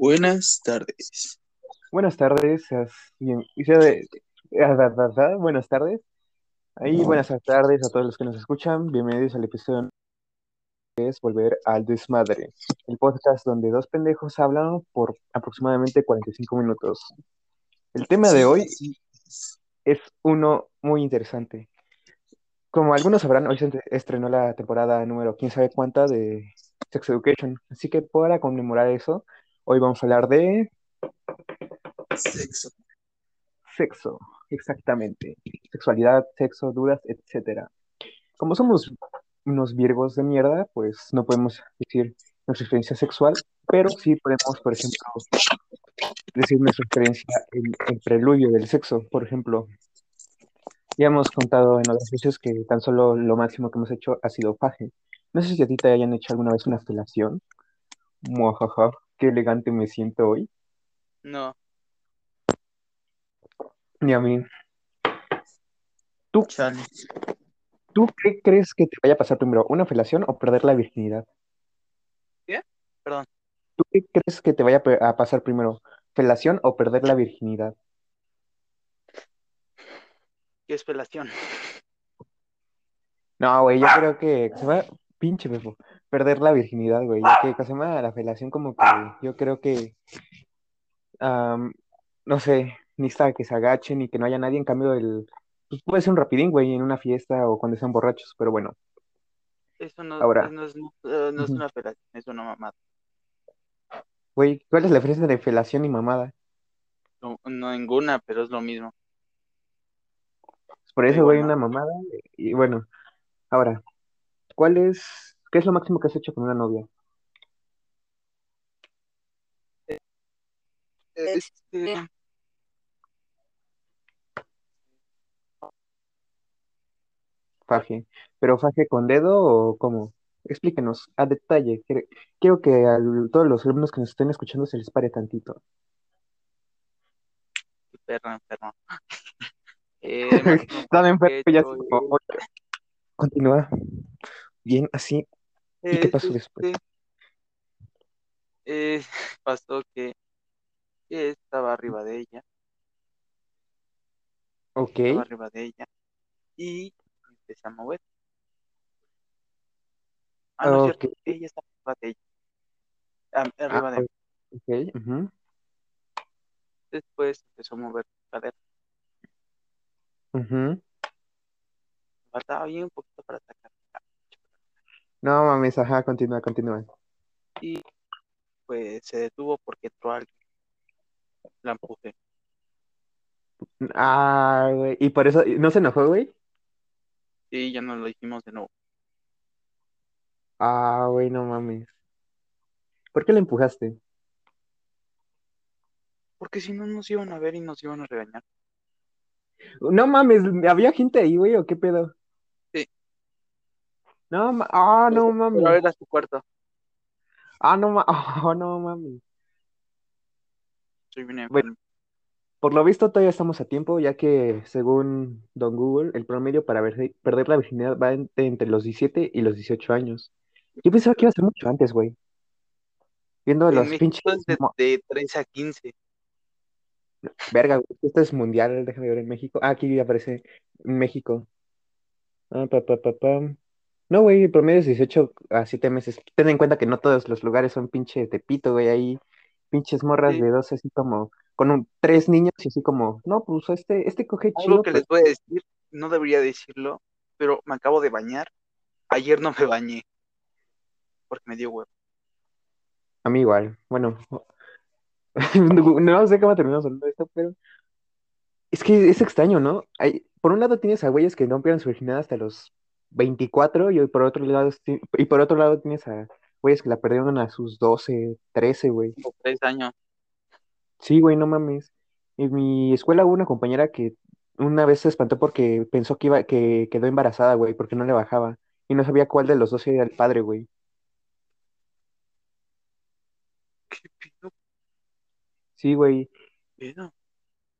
Buenas tardes. Buenas tardes, bien- ah, buenas tardes. Ahí, buenas tardes a todos los que nos escuchan. Bienvenidos al episodio que es Volver al Desmadre, el podcast donde dos pendejos hablan por aproximadamente 45 minutos. El tema de hoy es uno muy interesante. Como algunos sabrán, hoy se estrenó la temporada número quién sabe cuánta de Sex Education. Así que para conmemorar eso, hoy vamos a hablar de Sexo. Sexo, exactamente. Sexualidad, sexo, dudas, etcétera. Como somos unos virgos de mierda, pues no podemos decir nuestra experiencia sexual, pero sí podemos, por ejemplo, decir nuestra experiencia en el preludio del sexo. Por ejemplo, ya hemos contado en otras veces que tan solo lo máximo que hemos hecho ha sido faje. No sé si a ti te hayan hecho alguna vez una felación. Muajaja, qué elegante me siento hoy. No, Ni a mí. ¿Tú, Chale. ¿Tú qué crees que te vaya a pasar primero, una felación o perder la virginidad? ¿Qué? Perdón. ¿Tú qué crees que te vaya a pasar primero, felación o perder la virginidad? ¿qué es felación? No, güey, yo creo que se va, pinche Befo, perder la virginidad, güey, ya que se llama la felación como que yo creo que, no sé, ni está que se agachen ni que no haya nadie, en cambio el, pues puede ser un rapidín, güey, en una fiesta o cuando sean borrachos, pero bueno, Eso no, ahora, no es, eh, no es una felación, es una mamada. güey, ¿cuál es la diferencia de felación y mamada? No, no ninguna, pero es lo mismo. Pues por eso, güey, una mamada, y bueno, ahora, ¿cuál es, qué es lo máximo que has hecho con una novia? Este, Faje, pero faje con dedo o cómo? Explíquenos a detalle. Quiero, que a todos los alumnos que nos estén escuchando se les pare tantito. perro enfermo. Eh, he enfermo ya "Oye, continúa bien así. ¿Y qué pasó después? este, eh, pasó que, que estaba arriba de ella, Ok, estaba arriba de ella y empecé a mover. Ah, no es cierto, ella estaba arriba de ella, ah, ah, arriba de mí. ok, Después empezó a mover su cadera. ujú. Faltaba bien un poquito para sacar. No mames, ajá, continúa, continúa. Y pues se detuvo porque entró alguien. La empujé. Ah, güey, y por eso, ¿no se enojó, güey? Y ya no lo hicimos de nuevo. Ah, güey, no mames. ¿Por qué le empujaste? Porque si no nos iban a ver y nos iban a regañar. No mames, ¿había gente ahí, güey, o qué pedo? No, ma- ah, no Pero mames. era su cuarto. Ah, no, ma oh, no. Soy bien Bueno, por lo visto todavía estamos a tiempo, ya que según Don Google, el promedio para ver- perder la virginidad va entre, entre los 17 y los 18 años. Yo pensaba que iba a ser mucho antes, güey. Viendo En los México pinches... es de, de 13 a 15. Verga, güey, esto es mundial, déjame ver en México. Ah, aquí aparece en México. Ah, pa, pa, pa, pam. No, güey, el promedio es 18 a 7 meses. Ten en cuenta que no todos los lugares son pinche Tepito, güey, ahí pinches morras Sí. de 12 así como, con un- tres niños y así como, no, pues este, este coge Algo chido, que pero les voy a decir, no debería decirlo, pero me acabo de bañar. Ayer no me bañé. Porque me dio huevo. a mí igual. Bueno, no sé cómo terminamos hablando de esto, pero es que es extraño, ¿no? Hay, por un lado tienes a güeyes que no pierden su virginidad hasta los 24 y por otro lado, y por otro lado tienes a güeyes que la perdieron a sus 12, 13, güey. O tres años. Sí, güey, no mames. En mi escuela hubo una compañera que una vez se espantó porque pensó que iba, que quedó embarazada, güey, porque no le bajaba. Y no sabía cuál de los dos era el padre, güey. Sí, güey.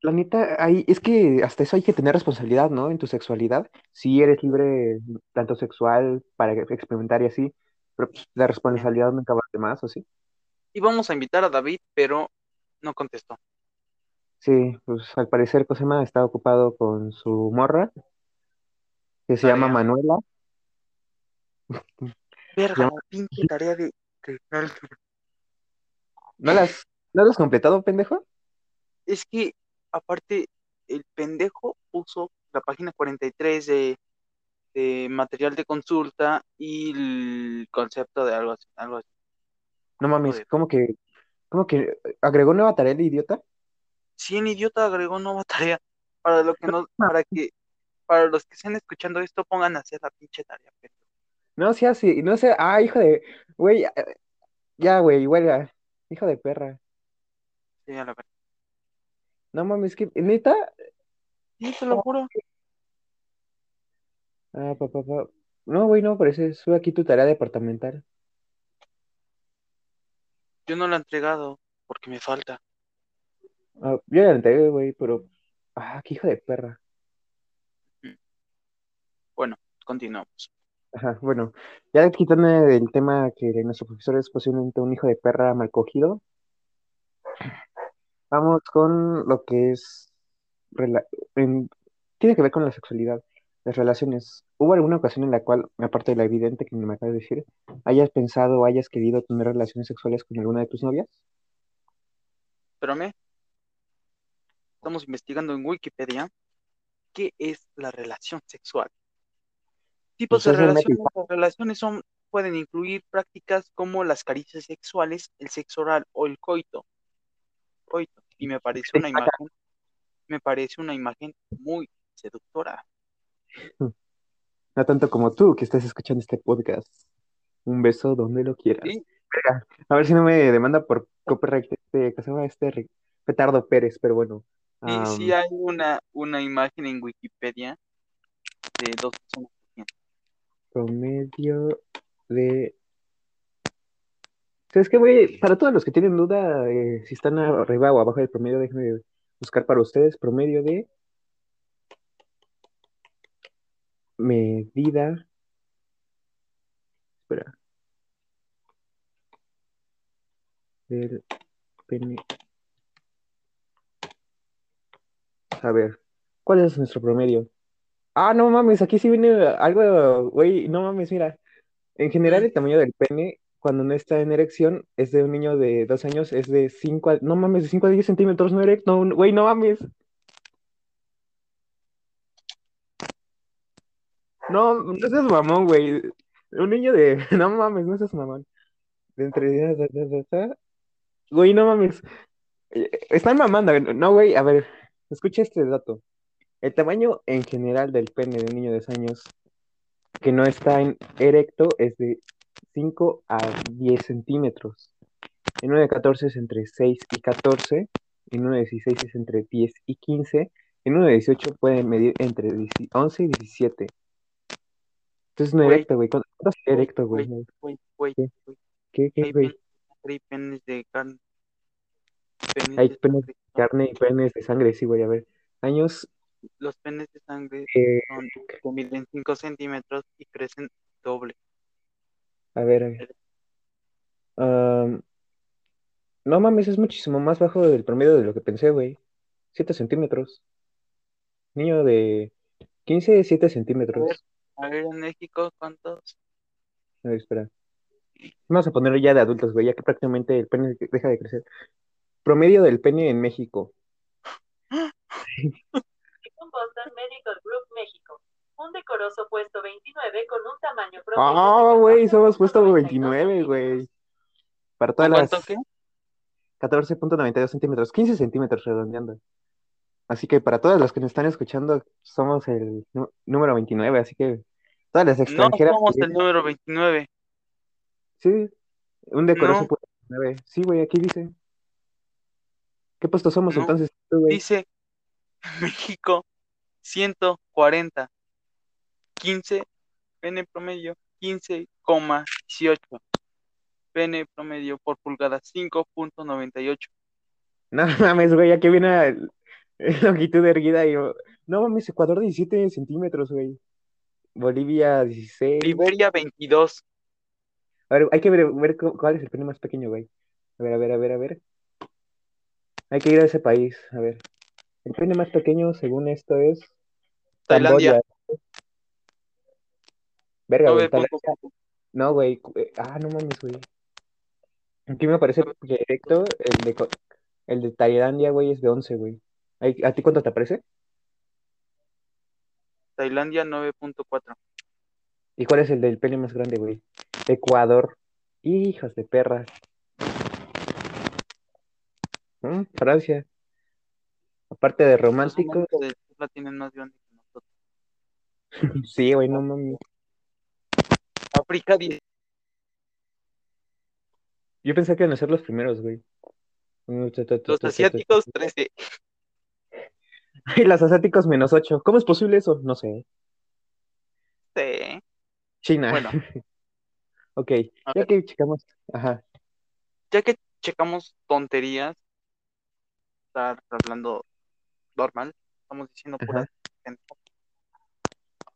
La neta, ahí, es que hasta eso hay que tener responsabilidad, ¿no? En tu sexualidad. Sí, eres libre, tanto sexual, para experimentar y así, pero pues, la responsabilidad nunca va de más, ¿o sí? íbamos a invitar a David, pero no contestó. Sí, pues al parecer Cosema está ocupado con su morra, que se llama. Manuela. Verga, la pinche tarea de... ¿No las, ¿no las has completado, pendejo? Es que, aparte, el pendejo puso la página 43 de, de material de consulta y el concepto de algo así. Algo así. No mames. ¿cómo que, cómo que agregó nueva tarea el idiota? Sí, en idiota agregó nueva tarea. Para lo que no, para que, para los que estén escuchando esto, pongan a hacer la pinche tarea. pero- No sea así, no sea, ah, hijo de, güey, ya, güey, huelga, hijo de perra. Sí, a la verdad. No mames, que, neta, Sí, te lo juro. ah, papá, papá. No, güey, no, parece, sube aquí tu tarea departamental. Yo no la he entregado porque me falta. Ah, yo la entregué, güey, pero, ah, qué hijo de perra. Bueno, continuamos. Ajá, bueno, ya quitándome del tema que nuestro profesor es posiblemente un hijo de perra mal cogido, vamos con lo que es, rela- en- tiene que ver con la sexualidad, las relaciones. ¿Hubo alguna ocasión en la cual, aparte de la evidente que me acabas de decir, hayas pensado o hayas querido tener relaciones sexuales con alguna de tus novias? Pero me estamos investigando en Wikipedia qué es la relación sexual. Tipos Pues de es el relaciones. Las relaciones son, pueden incluir prácticas como las caricias sexuales, el sexo oral o el coito. Coito. Y me parece una imagen, me parece una imagen muy seductora. No tanto como tú que estás escuchando este podcast. Un beso donde lo quieras. Sí. A ver si no me demanda por copyright este, este Petardo Pérez, pero bueno. Sí, am, sí hay una, una imagen en Wikipedia de dos personas. promedio de... ¿Sabes qué, güey? Para todos los que tienen duda, eh, si están arriba o abajo del promedio, déjenme buscar para ustedes promedio de medida. Espera. Del pene. A ver, ¿cuál es nuestro promedio? Ah, no mames, aquí sí viene algo, güey, no mames, mira. En general, el tamaño del pene, cuando no está en erección, es de un niño de dos años, es de 5 a, no mames, de 5 a 10 centímetros no erecto, güey, no mames. No, no seas mamón, güey. Un niño de, no mames, no seas mamón. De entre, güey, no mames. Eh, Están mamando, no, güey, a ver, escucha este dato. El tamaño en general del pene de un niño de dos años que no está en erecto es de 5 a 10 centímetros. En uno de 14 es entre 6 y 14. En uno de 16 es entre 10 y 15. En uno de 18 puede medir entre 10 11 y 17. Entonces no erecto, güey. ¿Cuánto es erecto, güey? ¿Qué? ¿Qué, qué, Hay güey? penes, hay penes de carne. Hay de penes sangre. Carne y penes de sangre, sí, güey. A ver. Años. Los penes de sangre eh, son miden 5 centímetros y crecen doble. A ver, a ver. Am, no mames, es muchísimo más bajo del promedio de lo que pensé, güey. 7 centímetros. Niño de 15, 7 centímetros. A ver, en México, ¿cuántos? A ver, espera. Vamos a ponerlo ya de adultos, güey, ya que prácticamente el pene deja de crecer. Promedio del pene en México. Un Un decoroso puesto 29 con un tamaño promedio Ah, de güey, somos 14.92 puesto 29, güey. Para todas ¿Cuánto las qué? 14.92 centímetros, 15 centímetros redondeando. Así que para todas las que nos están escuchando, somos el número 29, así que todas las No extranjeras. somos que el número 29. Sí, un decoroso No. puesto 29. Sí, güey, aquí dice. ¿Qué puesto somos No. entonces? Dice México 140. 15, pene promedio 15,18. Pene promedio por pulgada 5.98. No mames, güey, aquí viene el longitud erguida y No mames, Ecuador 17 centímetros, güey. Bolivia 16. Liberia 22. A ver, hay que ver, ver cu- cuál es el pene más pequeño, güey. A ver. Hay que ir a ese país. A ver. El pene más pequeño, según esto, es Tailandia. Camboya. Verga, güey. 9.4. Tailandia- No, güey. eh, Ah, no mames, güey. Aquí me aparece directo el de, el de Tailandia, güey, es de 11, güey. ¿A ti cuánto te aparece? Tailandia 9.4. ¿Y cuál es el del pene más grande, güey? Ecuador. Hijas de perras. ¿Mm? Francia. Aparte de romántico, la tienen más grande que nosotros. sí, güey, no mames. África 10. Yo pensé que iban a ser los primeros, güey. Mm, Los asiáticos 13. Y los asiáticos menos 8. ¿Cómo es posible eso? No sé. Sí. China. Bueno, Ok, a ya ver, que checamos. Ajá. ya que checamos tonterías, estar hablando normal, estamos diciendo pura Ajá. gente.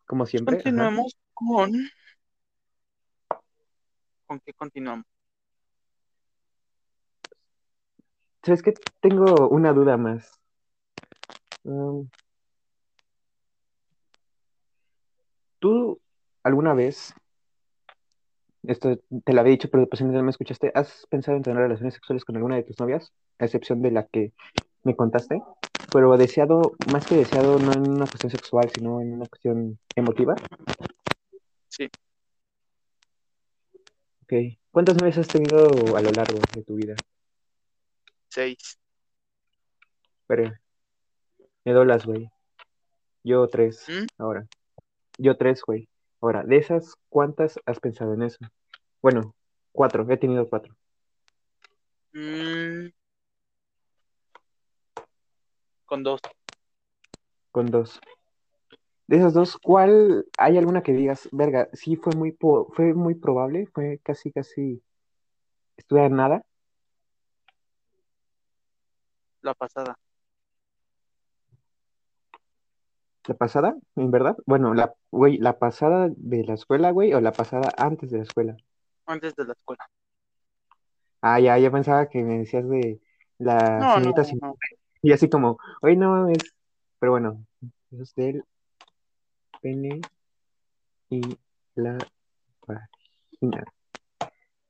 Como siempre. Ajá. Continuemos con. ¿Con qué continuamos? ¿Sabes qué? Tengo una duda más. Um, ¿tú alguna vez, esto te lo había dicho, pero pues no me escuchaste, ¿has pensado en tener relaciones sexuales con alguna de tus novias? A excepción de la que me contaste. Pero deseado, más que deseado, no en una cuestión sexual, sino en una cuestión emotiva. Sí, Ok. ¿Cuántas novias has tenido a lo largo de tu vida? seis. Pero me dolas, güey. Yo tres, ¿Mm? ahora. Yo tres, güey. Ahora, de esas, ¿cuántas has pensado en eso? Bueno, cuatro, he tenido cuatro. Mm, con dos. Con dos. De esas dos, ¿cuál hay alguna que digas, verga, sí fue muy po- fue muy probable, fue casi casi estuve a nada? La pasada. ¿La pasada? ¿En verdad? Bueno, la güey, la pasada de la escuela, güey, o la pasada antes de la escuela. Antes de la escuela. Ah, ya, ya pensaba que me decías de la No, sin no. y así como, oye, no mames. Pero bueno, eso es del pene y la vagina.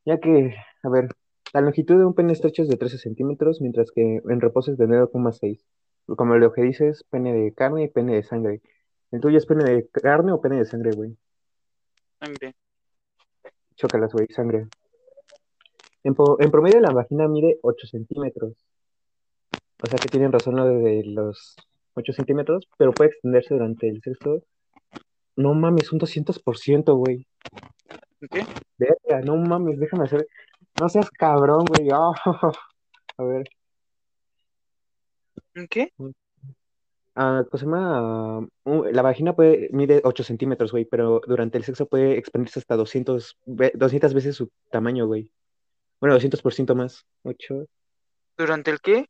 Ya que, a ver, la longitud de un pene estrecho es de 13 centímetros, mientras que en reposo es de 9,6. Como lo que dices, pene de carne y pene de sangre. ¿El tuyo es pene de carne o pene de sangre, güey? Sangre. Chócalas, güey, sangre. En, po- en promedio la vagina mide 8 centímetros. O sea que tienen razón lo de los 8 centímetros, pero puede extenderse durante el sexo. No mames, un 200%, güey. ¿Qué? Verga, no mames, déjame hacer. No seas cabrón, güey. Ah, A ver, ¿Qué? ah, ¿cómo se llama? Uh, la vagina puede, mide 8 centímetros, güey, pero durante el sexo puede expandirse hasta 200, ve- 200 veces su tamaño, güey. Bueno, 200% más. 8. ¿Durante el qué?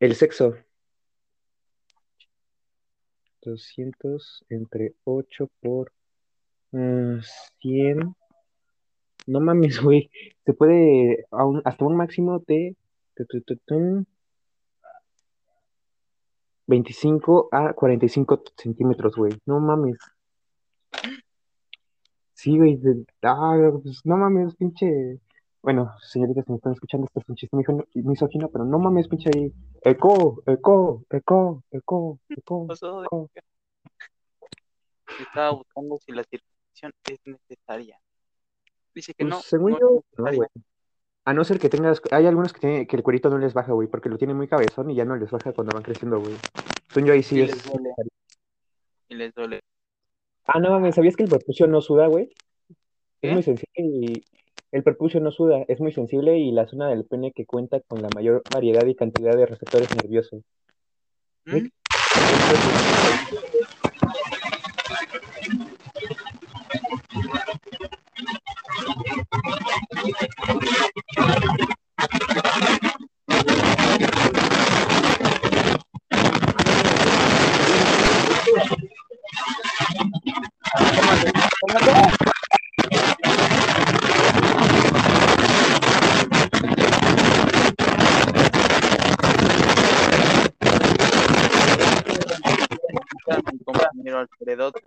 El sexo. 200 entre 8 por mm, 100. No mames, güey. Se puede a un- hasta un máximo de tu, tu, tu, tun, 25 a 45 centímetros, güey. No mames. Sí, güey. ah, pues, no mames, pinche. Bueno, señoritas que me están escuchando, esto es un chiste misógino, pero no mames, pinche ahí. Eco, eco, eco, eco, eco, de- eco. Estaba buscando si la circuncisión es necesaria. Dice que Pues no, según no yo, no, güey. A no ser que tengas, hay algunos que, tiene- que el cuerito no les baja, güey, porque lo tienen muy cabezón y ya no les baja cuando van creciendo, güey. Según yo ahí sí Y es. les duele. Y les duele. Ah, no mames, ¿sabías que el prepucio no suda, güey? Es muy sensible y el prepucio no suda, es muy sensible y la zona del pene que cuenta con la mayor variedad y cantidad de receptores nerviosos. ¿Mm?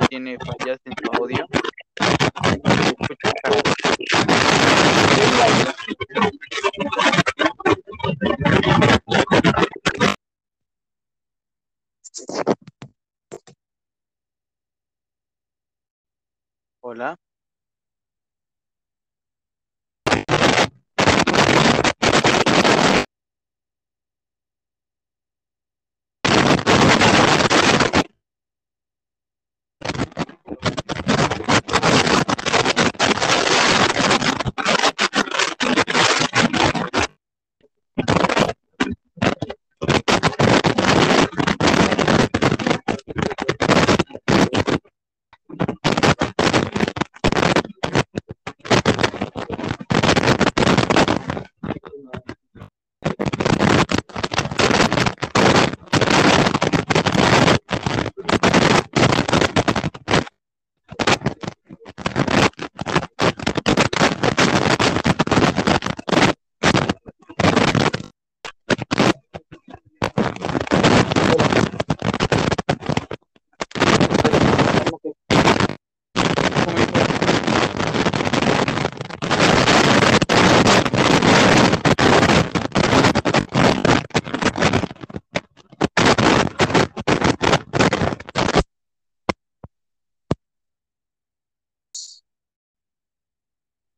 Tiene fallas en su audio. Hola.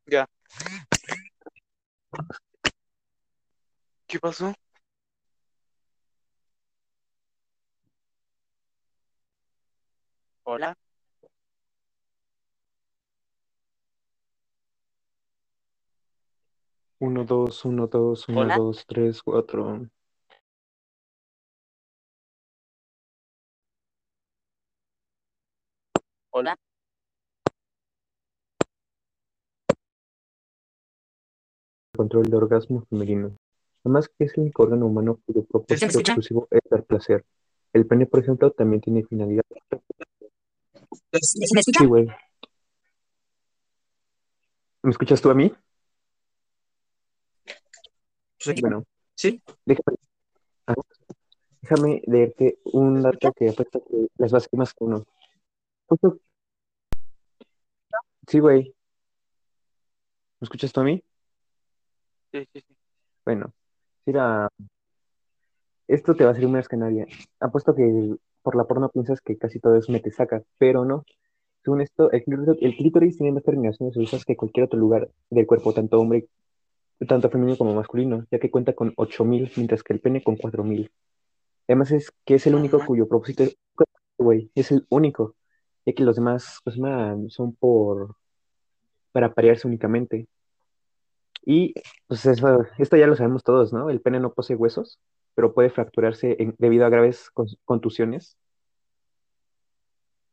Ya. ¿Qué pasó? Hola. Uno, dos, uno, dos, uno, Hola. dos, tres, cuatro. Hola. Control de orgasmo femenino. Además que es el único órgano humano cuyo propósito exclusivo es dar placer. El pene, por ejemplo, también tiene finalidad. ¿Se me escucha? Sí, güey. ¿Me escuchas tú a mí? Bueno, Sí. déjame, ah, déjame leerte un dato que apuesto que les va a ser más que uno. Sí, güey. ¿Me escuchas tú a mí? Sí, sí, sí. Bueno, mira, esto te va a más que nadie. Apuesto que por la porno piensas que casi todo es mete saca, pero no. Según esto, el clítoris, el clítoris tiene más terminaciones que cualquier otro lugar del cuerpo, tanto hombre, tanto femenino como masculino, ya que cuenta con 8000, mientras que el pene con 4000. Además es que es el único cuyo propósito es, güey, es el único, ya que los demás pues, man, son por para parearse únicamente. Y pues eso, esto ya lo sabemos todos, ¿no? El pene no posee huesos, pero puede fracturarse en- debido a graves con- contusiones.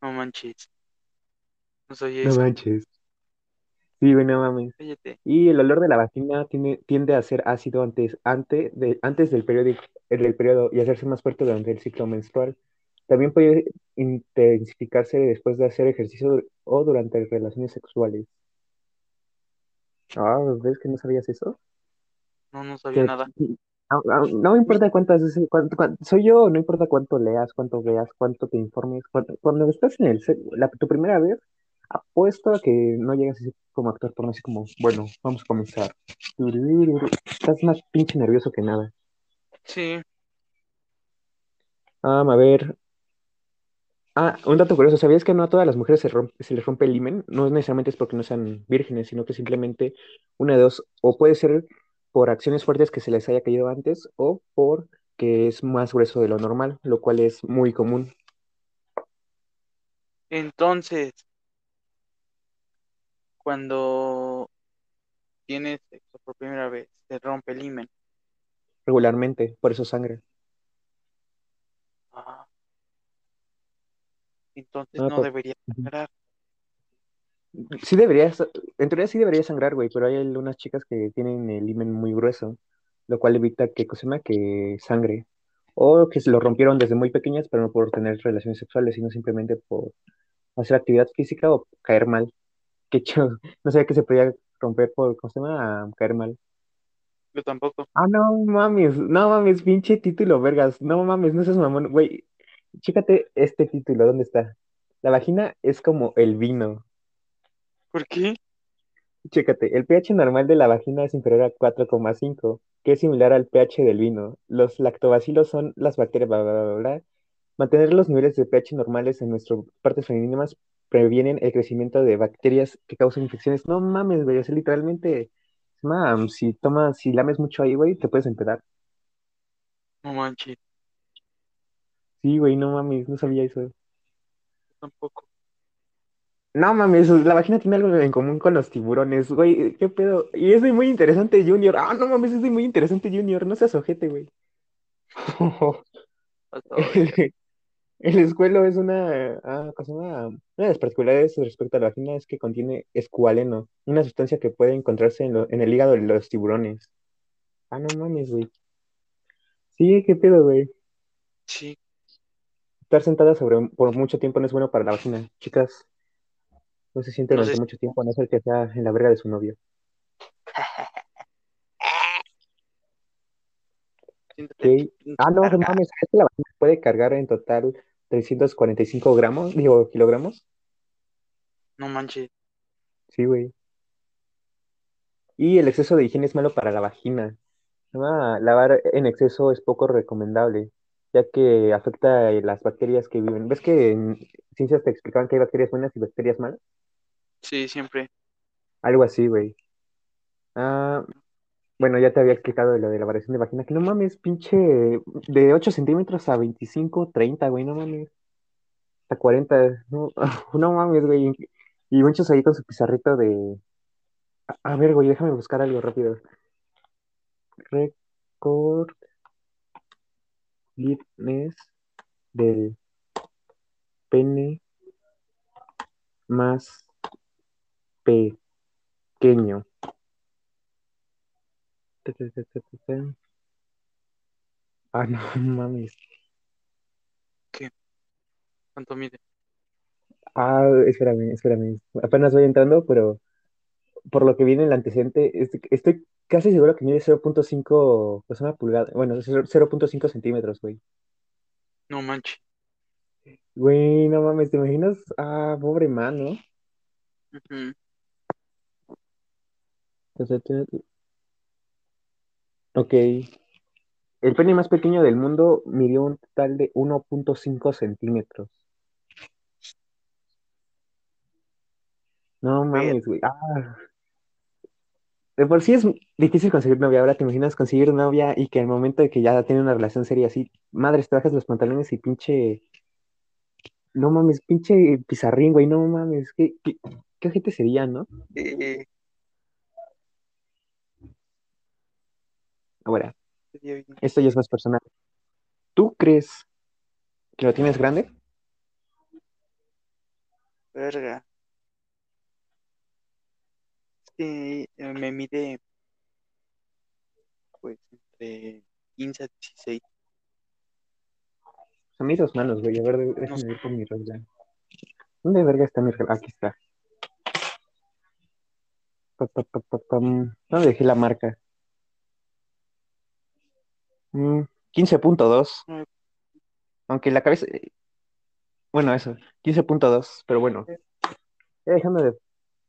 No manches. No soy No eso. manches. Sí, güey, no mames. Cállate. Y el olor de la vagina tiene, tiende a ser ácido antes, ante de, antes del periodo, del periodo y hacerse más fuerte durante el ciclo menstrual. También puede intensificarse después de hacer ejercicio o durante relaciones sexuales. Ah, ¿ves que no sabías eso? No, no sabía Que- nada. Ah, ah, No importa cuántas veces, cuánto- cuánto- soy yo, no importa cuánto leas, cuánto veas, cuánto te informes. Cuando, cuando estás en el la, tu primera vez, apuesto a que no llegas así como actor porno, así como, bueno, vamos a comenzar. Estás más pinche nervioso que nada. Sí. Ah, a ver. Ah, un dato curioso, ¿sabías que no a todas las mujeres se, rompe- se les rompe el himen? No necesariamente es porque no sean vírgenes, sino que simplemente una de dos, o puede ser por acciones fuertes que se les haya caído antes, o porque es más grueso de lo normal, lo cual es muy común. Entonces, cuando tienes sexo por primera vez, te rompe el himen. regularmente, por eso sangre. Entonces Ah, no por- debería sangrar. Sí deberías, en teoría sí debería sangrar, güey, pero hay algunas chicas que tienen el himen muy grueso, lo cual evita que, ¿cómo se llama? que sangre. O que se lo rompieron desde muy pequeñas, pero no por tener relaciones sexuales, sino simplemente por hacer actividad física o caer mal. Que yo no sabía que se podía romper por, ¿cómo se llama? caer mal. Yo tampoco. Ah, no mames, no mames, pinche título, vergas. No mames, no seas mamón, güey. Chécate este título, ¿dónde está? La vagina es como el vino. ¿Por qué? Chécate, el pH normal de la vagina es inferior a 4,5, que es similar al pH del vino. Los lactobacilos son las bacterias, bla, bla, bla. Mantener los niveles de pH normales en nuestras partes femeninas previenen el crecimiento de bacterias que causan infecciones. No mames, güey, sea, literalmente, mam, si tomas, si lames mucho ahí, güey, te puedes empedar. No manches, Sí, güey, no mames, no sabía eso. tampoco. No mames, la vagina tiene algo en común con los tiburones, güey, qué pedo. Y es muy interesante, Junior. Ah, no mames, es muy interesante, Junior. No seas ojete, güey. El escuelo es una, ah, ¿cómo se llama? Una de las particularidades respecto a la vagina es que contiene escualeno, una sustancia que puede encontrarse en, lo- en el hígado de los tiburones. Ah, no mames, güey. Sí, qué pedo, güey. Sí, Estar sentada sobre por mucho tiempo no es bueno para la vagina. Chicas, no se siente No durante sé. mucho tiempo, a no ser que sea en la verga de su novio. Ah, no, no mames, ¿sabes que la vagina puede cargar en total 345 gramos, digo, kilogramos? No manches. Sí, güey. Y el exceso de higiene es malo para la vagina. Ah, lavar en exceso es poco recomendable, ya que afecta a las bacterias que viven. ¿Ves que en ciencias te explicaban que hay bacterias buenas y bacterias malas? Sí, siempre. Algo así, güey. Ah, bueno, ya te había explicado lo de la variación de vagina, que no mames, pinche, de 8 centímetros a 25, 30, güey, no mames. Hasta 40, no, no mames, güey. Y muchos ahí con su pizarrito de... A, a ver, güey, déjame buscar algo rápido. Record Litness del pene más pequeño. Ah, no mames. ¿Cuánto mide? Ah, espérame, espérame. Apenas voy entrando, pero por lo que viene el antecedente, estoy, casi seguro que mide 0.5, pues una pulgada. Bueno, 0.5 centímetros, güey. No manches. Güey, no mames, ¿te imaginas? Ah, pobre man, ¿no? Ujú. Ok. El pene más pequeño del mundo midió un total de 1.5 centímetros. No mames, güey. Ah. De por sí es difícil conseguir novia. Ahora te imaginas conseguir novia y que al momento de que ya tiene una relación seria así, madres, te bajas los pantalones y pinche. No mames, pinche pizarrín, güey. No mames. ¿Qué, qué, ojete sería, no? Ahora, esto ya es más personal. ¿Tú crees que lo tienes grande? Verga. Eh, me mide pues entre 15 a 16. A mí dos manos, güey. A ver, déjame ver por mi regla. ¿Dónde verga está mi regla? Aquí está. Pa, pa, pa, pa, pam. ¿Dónde dejé la marca? Mm, 15.2. Nueve. Aunque la cabeza. eh, Bueno, eso. 15.2. Pero bueno. Ya dejando de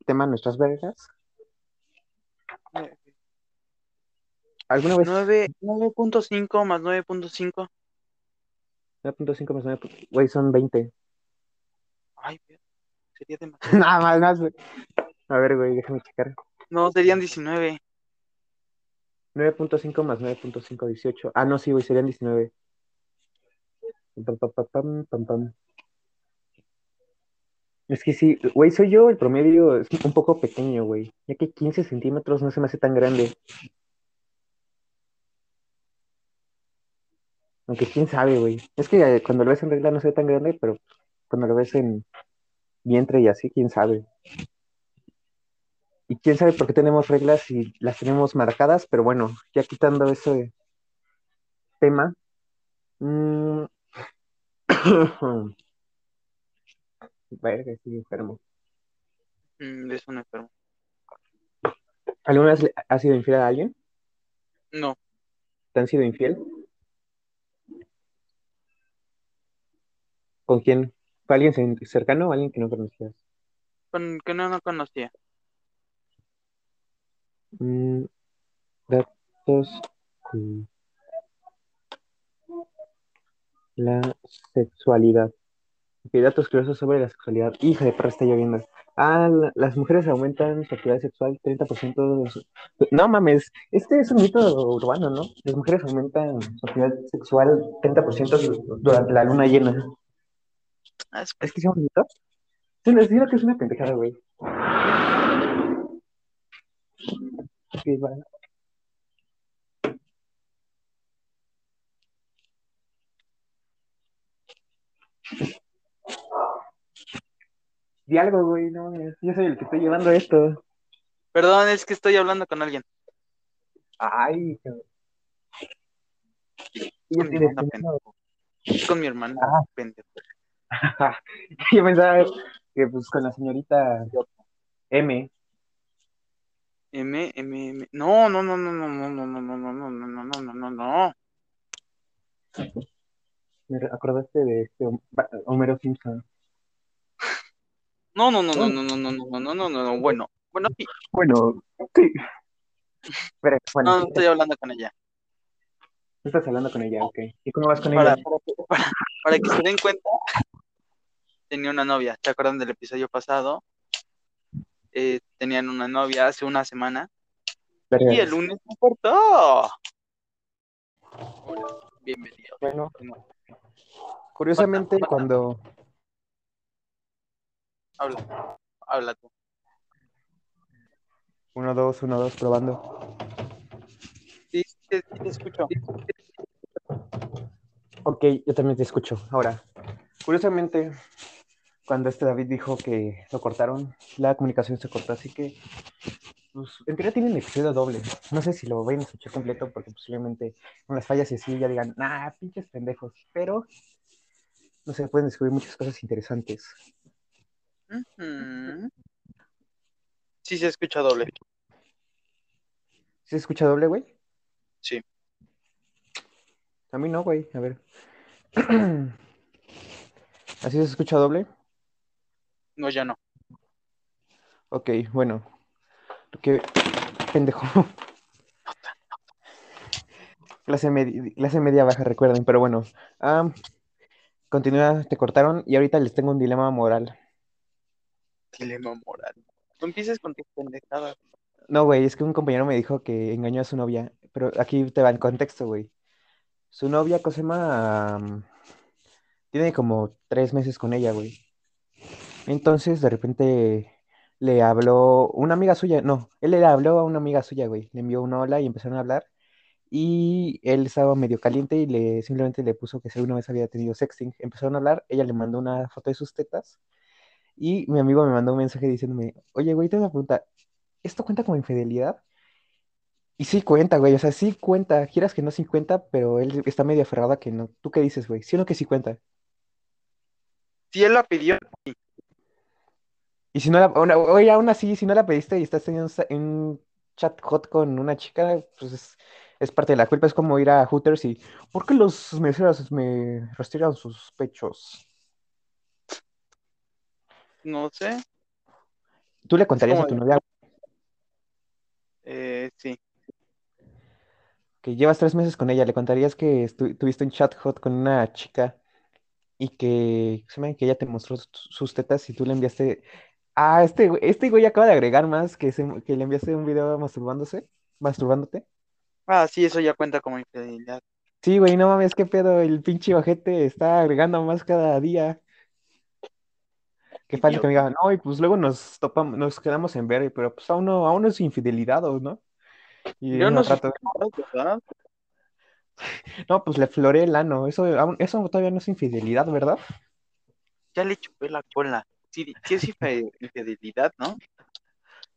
tema nuestras vergas. Eh, ¿Alguna vez? nueve- 9.5 más 9.5. 9.5 más 9. Güey, son 20. Ay, sería demasiado. Nada más, nada más. güey. A ver, güey, déjame checar. No, serían 19. 9.5 más 9.5, 18. Ah, no, sí, güey, serían 19. Pam, pam, pam, pam, pam, pam. Es que sí, güey, soy yo, el promedio es un poco pequeño, güey. Ya que 15 centímetros no se me hace tan grande. Aunque quién sabe, güey. Es que eh, cuando lo ves en regla no se ve tan grande, pero cuando lo ves en vientre y así, quién sabe. Y quién sabe por qué tenemos reglas y las tenemos marcadas, pero bueno, ya quitando ese tema. mm, Verga, estoy enfermo. Mm, es un enfermo. ¿Alguna vez has sido infiel a alguien? No, ¿Te han sido infiel? ¿Con quién? ¿Fue alguien cer- cercano o alguien que no conocías? Con, que no, no conocía. Mm, datos con la sexualidad. Ok, datos curiosos sobre la sexualidad. Hija de perra, está lloviendo. Ah, la- las mujeres aumentan su actividad sexual 30% de su... No mames, este es un mito urbano, ¿no? Las mujeres aumentan su actividad sexual 30% du- durante la luna llena. Ah, es- ¿Es que es un mito? Sí, les digo que es una pendejada, güey. Ok, va. Di algo, güey, no, yo soy el que estoy llevando esto. Perdón, es que estoy hablando con alguien. Ay, Con mi hermana, pendejo. Con mi hermana, Ah. pendejo. Yo pensaba que pues con la señorita M. M, M, M. No, no, no, no, no, no, no, no, no, no, no, no, no, no, no, no, no. Me acordaste de este Hom- Homero Simpson. No, no, no, no, no, no, no, no, no, no, no, no. Bueno, bueno, sí. Bueno, sí. Pero, No, bueno, no estoy hablando con ella. estás hablando con ella, ok. ¿Y cómo vas con Para, ella? para, para, para que se den cuenta, tenía una novia. ¿Se acuerdan del episodio pasado? Eh, tenían una novia hace una semana y el lunes se cortó. Hola, bienvenido. Bueno, curiosamente, cuando Habla, habla tú. uno, dos, uno, dos, probando. Sí, sí, sí, te escucho. Ok, yo también te escucho. Ahora, curiosamente, cuando este David dijo que lo cortaron, la comunicación se cortó, así que, pues, en teoría tienen episodio doble. No sé si lo vayan a escuchar completo, porque posiblemente con las fallas y así ya digan, nah, pinches pendejos. Pero, no sé, pueden descubrir muchas cosas interesantes. Sí, se escucha doble. ¿Sí ¿Se escucha doble, güey? Sí. A mí no, güey. A ver. ¿Así se escucha doble? No, ya no. Ok, bueno. ¿Qué pendejo? Clase, medi- clase media baja, recuerden, pero bueno. Ah, continúa, te cortaron y ahorita les tengo un dilema moral. Dilema moral. No empieces con tus pendejadas. No, güey, es que un compañero me dijo que engañó a su novia, pero aquí te va el contexto, güey. Su novia, Cosema, tiene como tres meses con ella, güey. Entonces, de repente le habló una amiga suya, no, él le habló a una amiga suya, güey. Le envió un hola y empezaron a hablar. Y él estaba medio caliente y le simplemente le puso que si alguna vez había tenido sexting. Empezaron a hablar, ella le mandó una foto de sus tetas y mi amigo me mandó un mensaje diciéndome, oye, güey, tengo una pregunta, ¿esto cuenta como infidelidad? Y sí cuenta, güey, o sea, sí cuenta, quieras que no sí cuenta, pero él está medio aferrado a que no. ¿Tú qué dices, güey? ¿Sí o no que sí cuenta? Si él la pidió, Y si no la, oye, aún así, si no la pediste y estás teniendo un chat hot con una chica, pues es, es parte de la culpa. Es como ir a Hooters y, ¿por qué los meseros me rastrean sus pechos? no sé. ¿Tú le contarías a tu novia Eh, sí. que llevas tres meses con ella? ¿Le contarías que tuviste un chat hot con una chica y que, se me que ella te mostró sus- tetas y tú le enviaste... Ah, este, güey- este güey acaba de agregar más que, se- que le enviaste un video masturbándose, masturbándote. Ah, sí, eso ya cuenta como infidelidad. Sí, güey, no mames, qué pedo, el pinche ojete está agregando más cada día. Qué falta que me diga, no, y pues luego nos topamos, nos quedamos en ver, pero pues aún no, aún no es infidelidad, ¿o ¿no? Y Yo no sé, rato, ¿verdad? no, pues le floré el ano, eso, eso todavía no es infidelidad, ¿verdad? Ya le chupé la cola. Sí, sí es infidelidad, ¿no?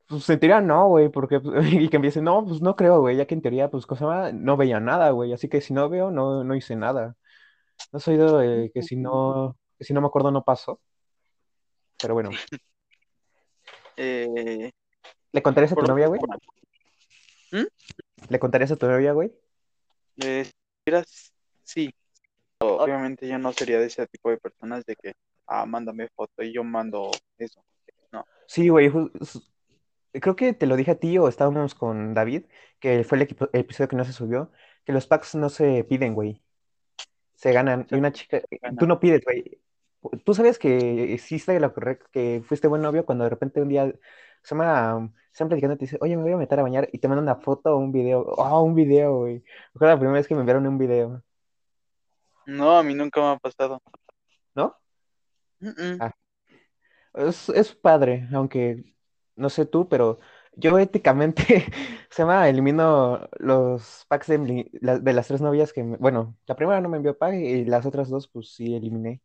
Pues en teoría no, güey, porque, pues, y que empiece, no, pues no creo, güey, ya que en teoría, pues, cosa no veía nada, güey, así que si no veo, no, no hice nada. ¿No oído de que si no, que si no me acuerdo no pasó? Pero bueno, Eh, ¿le contarías a tu novia, güey? ¿Mm? ¿Le contarías a tu novia, güey? Eh, si quieras, sí. Obviamente yo no sería de ese tipo de personas de que, ah, mándame foto y yo mando eso. Sí, güey. Creo que te lo dije a ti o estábamos con David, que fue el equipo- el episodio que no se subió, que los packs no se piden, güey. Se ganan. Y una chica, tú no pides, güey. Tú sabes que hiciste lo correcto, que fuiste buen novio cuando de repente un día se llama, están platicando y te dice, oye, me voy a meter a bañar y te manda una foto o un video. Oh, un video, güey. Fue la primera vez que me enviaron un video, No, a mí nunca me ha pasado. ¿no? Mm, mm. Ah. Es, es padre, aunque no sé tú, pero yo éticamente se llama elimino los packs de, de las tres novias que, me- bueno, la primera no me envió pack y las otras dos, pues sí eliminé.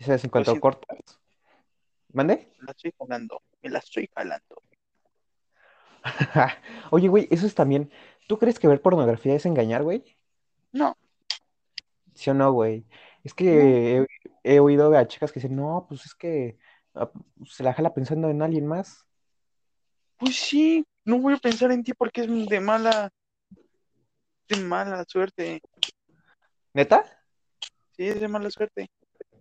Y sabes, en cuanto a sí. cortas, ¿mande? Me la estoy jalando, me la estoy jalando. Oye, güey, eso es también. ¿Tú crees que ver pornografía es engañar, güey? No, ¿Sí o no, güey? Es que he, he oído a chicas que dicen, no, pues es que ah, se la jala pensando en alguien más. pues sí, no voy a pensar en ti porque es de mala, de mala suerte. ¿Neta? Sí, es de mala suerte.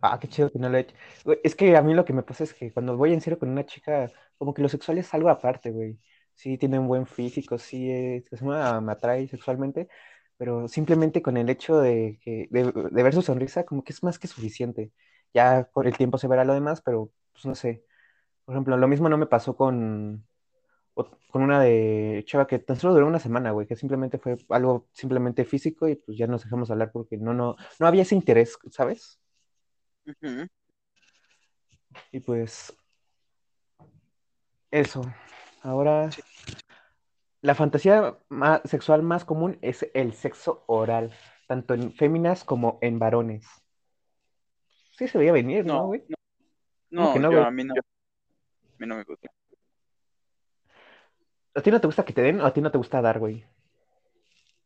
Ah, qué chido que no lo he hecho. Es que a mí lo que me pasa es que cuando voy en serio con una chica, como que lo sexual es algo aparte, güey. Sí, tiene un buen físico, sí, es, es una- me atrae sexualmente, pero simplemente con el hecho de, que, de, ver su sonrisa, como que es más que suficiente. Ya con el tiempo se verá lo demás, pero pues no sé. Por ejemplo, lo mismo no me pasó con, con una de chava que tan solo duró una semana, güey, que simplemente fue algo simplemente físico y pues ya nos dejamos hablar porque no, no, no había ese interés, ¿sabes? Y pues eso. Ahora, Sí. la fantasía ma- sexual más común es el sexo oral, tanto en féminas como en varones. Sí se veía venir, ¿no, güey? no, ¿Cómo no, yo a mí no, a mí no me gusta. ¿A ti no te gusta que te den o a ti no te gusta dar, güey?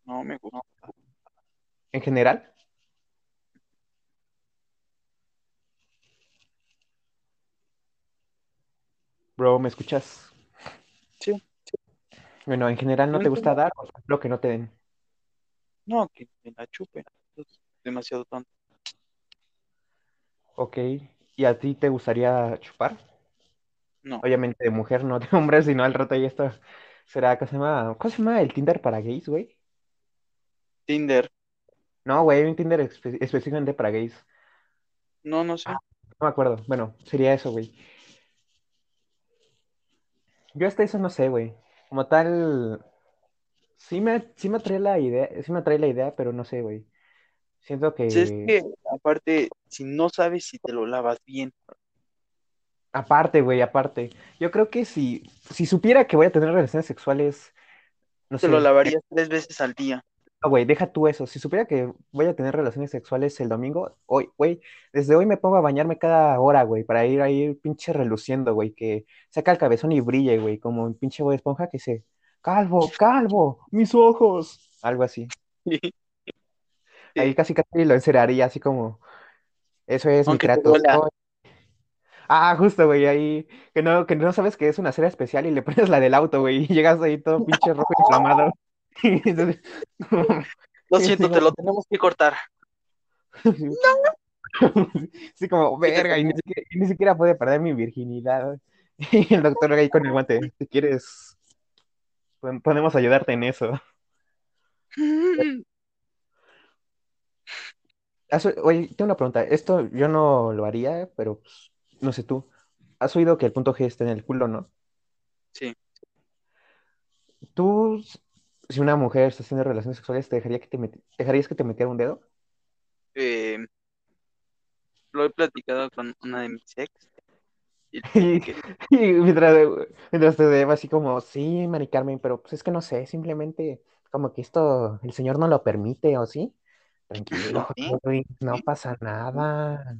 No me gusta. En general. Bro, ¿me escuchas? Sí. Bueno, en general no No te gusta dar o lo que no te den. No, que me la chupen. Es demasiado tonto. Ok. ¿Y a ti te gustaría chupar? No, Obviamente de mujer, no de hombre, sino al rato ya está. Será, ¿cómo se llama? ¿Cómo se llama el Tinder para gays, güey? Tinder. No, güey, hay un Tinder espe- específicamente para gays. No, no sé. Ah. No me acuerdo. Bueno, sería eso, güey. Yo hasta eso no sé, güey. Como tal, sí me, sí me atrae la idea, sí me atrae la idea, pero no sé, güey. Siento Pues es que, que, aparte, si no sabes si te lo lavas bien, aparte, güey, aparte, yo creo que si, si supiera que voy a tener relaciones sexuales, no te lo lavarías tres veces al día. No, güey, deja tú eso. Si supiera que voy a tener relaciones sexuales el domingo, hoy, güey, desde hoy me pongo a bañarme cada hora, güey, para ir ahí pinche reluciendo, güey, que saca el cabezón y brille, güey, como un pinche Bob Esponja que se, calvo, calvo, mis ojos, algo así. Ahí casi casi lo encerraría, así como, eso es mi Aunque soy- Ah, justo, güey, ahí, que no, que no sabes que es una serie especial y le pones la del auto, güey, y llegas ahí todo pinche rojo inflamado. Entonces, Lo siento, te no. lo tenemos que cortar. Sí, como, ¿Qué te verga, y ni siquiera, y ni siquiera puede perder mi virginidad. Y el doctor ahí con el guante, si quieres, podemos ayudarte en eso. Oye, tengo una pregunta. Esto yo no lo haría, pero pues, no sé tú. ¿Has oído que el punto G está en el culo, no? Sí, ¿Tú, si una mujer está haciendo relaciones sexuales, te dejaría que te dejarías que te metiera un dedo? eh, lo he platicado con una de mis ex. Y Y, que- y mientras, mientras te deba así como, sí, Mari Carmen, pero pues es que no sé, simplemente como que esto el Señor no lo permite, ¿o sí? Tranquilo, no ¿Sí? pasa nada.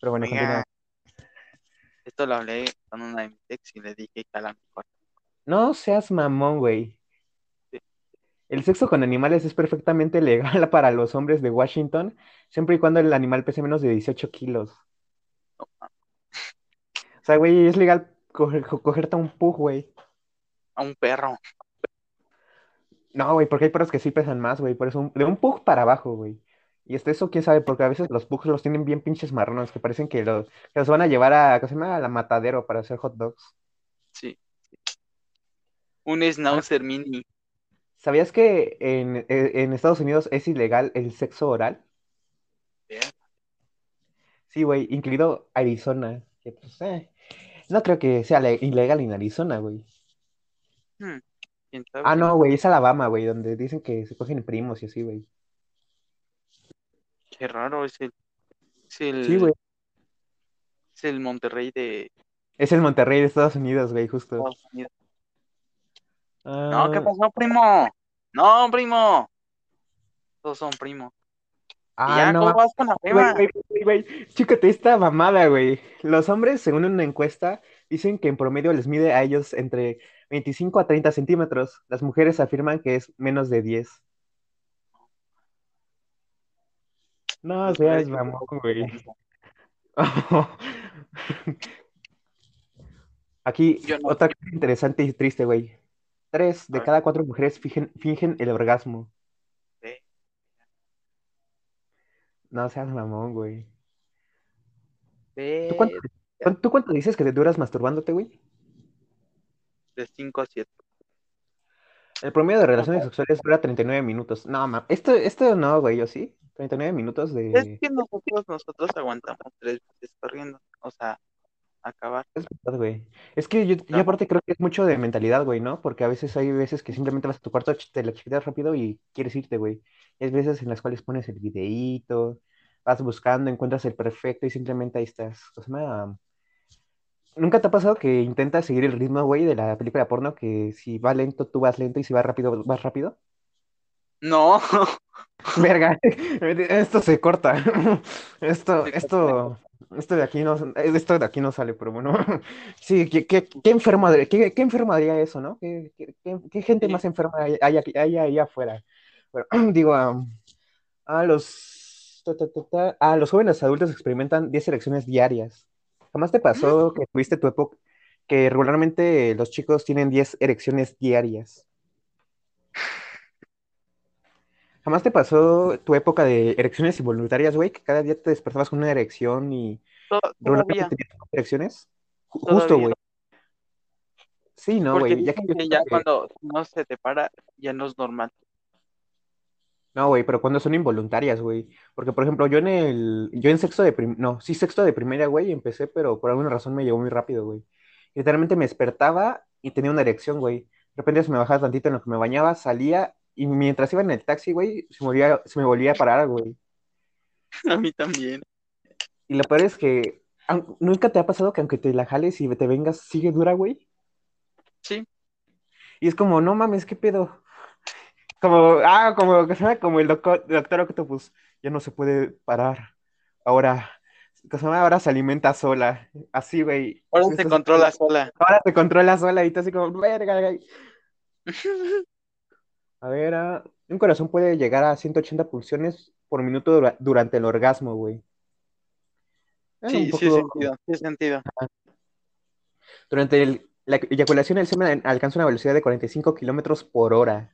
Pero bueno, Oiga, esto lo hablé con una de mis ex y le dije que a la mejor. No seas mamón, güey. El sexo con animales es perfectamente legal para los hombres de Washington, siempre y cuando el animal pese menos de 18 kilos. O sea, güey, es legal coger- co- cogerte a un pug, güey. a un perro. No, güey, porque hay perros que sí pesan más, güey. Por eso, un- de un pug para abajo, güey. Y hasta eso, quién sabe, porque a veces los pugs los tienen bien pinches marrones, que parecen que los, que los van a llevar a, ¿cómo se llama? a la matadero para hacer hot dogs. Sí. Un schnauzer mini. ¿Sabías que en, e- en Estados Unidos es ilegal el sexo oral? Sí, güey, incluido Arizona. que, pues, eh, no creo que sea le- ilegal en Arizona, güey. Hmm. Ah, no, güey, es Alabama, güey, donde dicen que se cogen primos y así, güey. Qué raro, es el, es el, Sí, güey. es el Monterrey de Es el Monterrey de Estados Unidos, güey, justo. Estados Unidos. Ah, No, ¿qué pasó, primo? No, primo. Todos son primos. Ah, ya, no, ¿cómo vas con la güey, güey, güey, Chécate esta mamada, güey. Los hombres, según una encuesta, dicen que en promedio les mide a ellos entre 25 a 30 centímetros. Las mujeres afirman que es menos de 10. No Las seas mamón, güey. Aquí, no. otra cosa interesante y triste, güey. Tres de cada cuatro mujeres fingen, fingen el orgasmo. Ve, No seas mamón, güey. ¿Tú cuánto, ¿Tú cuánto dices que te duras masturbándote, güey? de 5 a 7. El promedio de relaciones sexuales dura 39 minutos. No, ma, esto, esto no, güey, ¿o sí? 39 minutos Es de... que nosotros, nosotros aguantamos tres veces corriendo. O sea, acabar. Es verdad, güey. Es que yo, aparte creo que es mucho de mentalidad, güey, ¿no? Porque a veces hay veces que simplemente vas a tu cuarto, te la chiquitas rápido y quieres irte, güey. Y hay veces en las cuales pones el videíto, vas buscando, encuentras el perfecto y simplemente ahí estás. O sea, me- ¿Nunca te ha pasado que intentas seguir el ritmo, güey, de la película porno? Que si va lento, tú vas lento y si va rápido, vas rápido. No, Verga, esto se corta. Esto, esto, esto de aquí no, esto de aquí no sale, pero bueno. Sí, ¿qué, qué, qué qué, qué eso, ¿no? ¿Qué, qué- gente Sí. más enferma hay, hay aquí- hay ahí afuera? Pero, digo, a los, ta, ta, ta, ta, a los jóvenes adultos experimentan 10 erecciones diarias. ¿Jamás te pasó que tuviste tu época, que regularmente los chicos tienen 10 erecciones diarias? ¿Jamás te pasó tu época de erecciones involuntarias, güey? Que cada día te despertabas con una erección y todavía. tenías erecciones. Justo, güey. Sí, no, güey. Ya que yo ya cuando no se te para, ya no es normal. No, güey, pero cuando son involuntarias, güey. Porque, por ejemplo, yo en el... Yo en sexto de prim... No, sí, sexto de primaria, güey, empecé, pero por alguna razón me llegó muy rápido, güey. Literalmente me despertaba y tenía una erección, güey. De repente se me bajaba tantito en lo que me bañaba, salía y mientras iba en el taxi, güey, se me volvía, se me volvía a parar, güey. A mí también. Y lo peor es que... ¿Nunca te ha pasado que aunque te la jales y te vengas, sigue dura, güey? Sí. Y es como, no mames, ¿qué pedo? Como, ah, como, como el doctor, doctor Octopus, ya no se puede parar. Ahora, ahora se alimenta sola. Así, güey. Ahora se controla sola. Ahora se controla sola y tú así como, verga, güey". A ver, ah, un corazón puede llegar a 180 pulsiones por minuto dura- durante el orgasmo, güey. Eh, Sí, sí, sentido, sí, sentido. Durante el- la eyaculación, el semen alcanza una velocidad de 45 kilómetros por hora.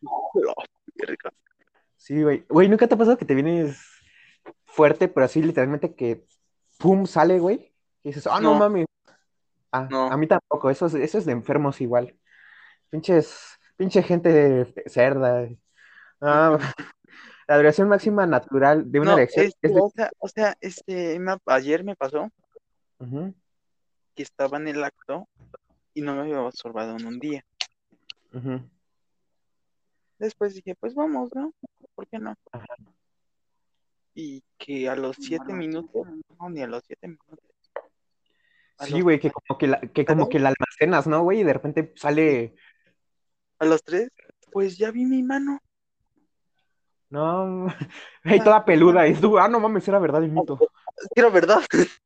Sí, güey. Güey, ¿nunca te ha pasado que te vienes fuerte, pero así literalmente que pum, sale, güey? Y dices, ah, no, No. mames. Ah, No. a mí tampoco, eso es, eso es de enfermos igual. Pinches, pinche gente cerda. Ah, la duración máxima natural de una No, erección este, es de... o sea, o sea, este, ayer me pasó que estaba en el acto y no me había masturbado en un día. Después dije, pues vamos, ¿no? ¿Por qué no? Ajá. Y que a los siete minutos, no, ni a los siete minutos. Sí, los- güey, que como que la, que como que la almacenas, ¿no, güey? Y de repente sale, A los tres, pues ya vi mi mano. no, ahí toda peluda, y tú, ah, no mames, era verdad el mito. Era verdad.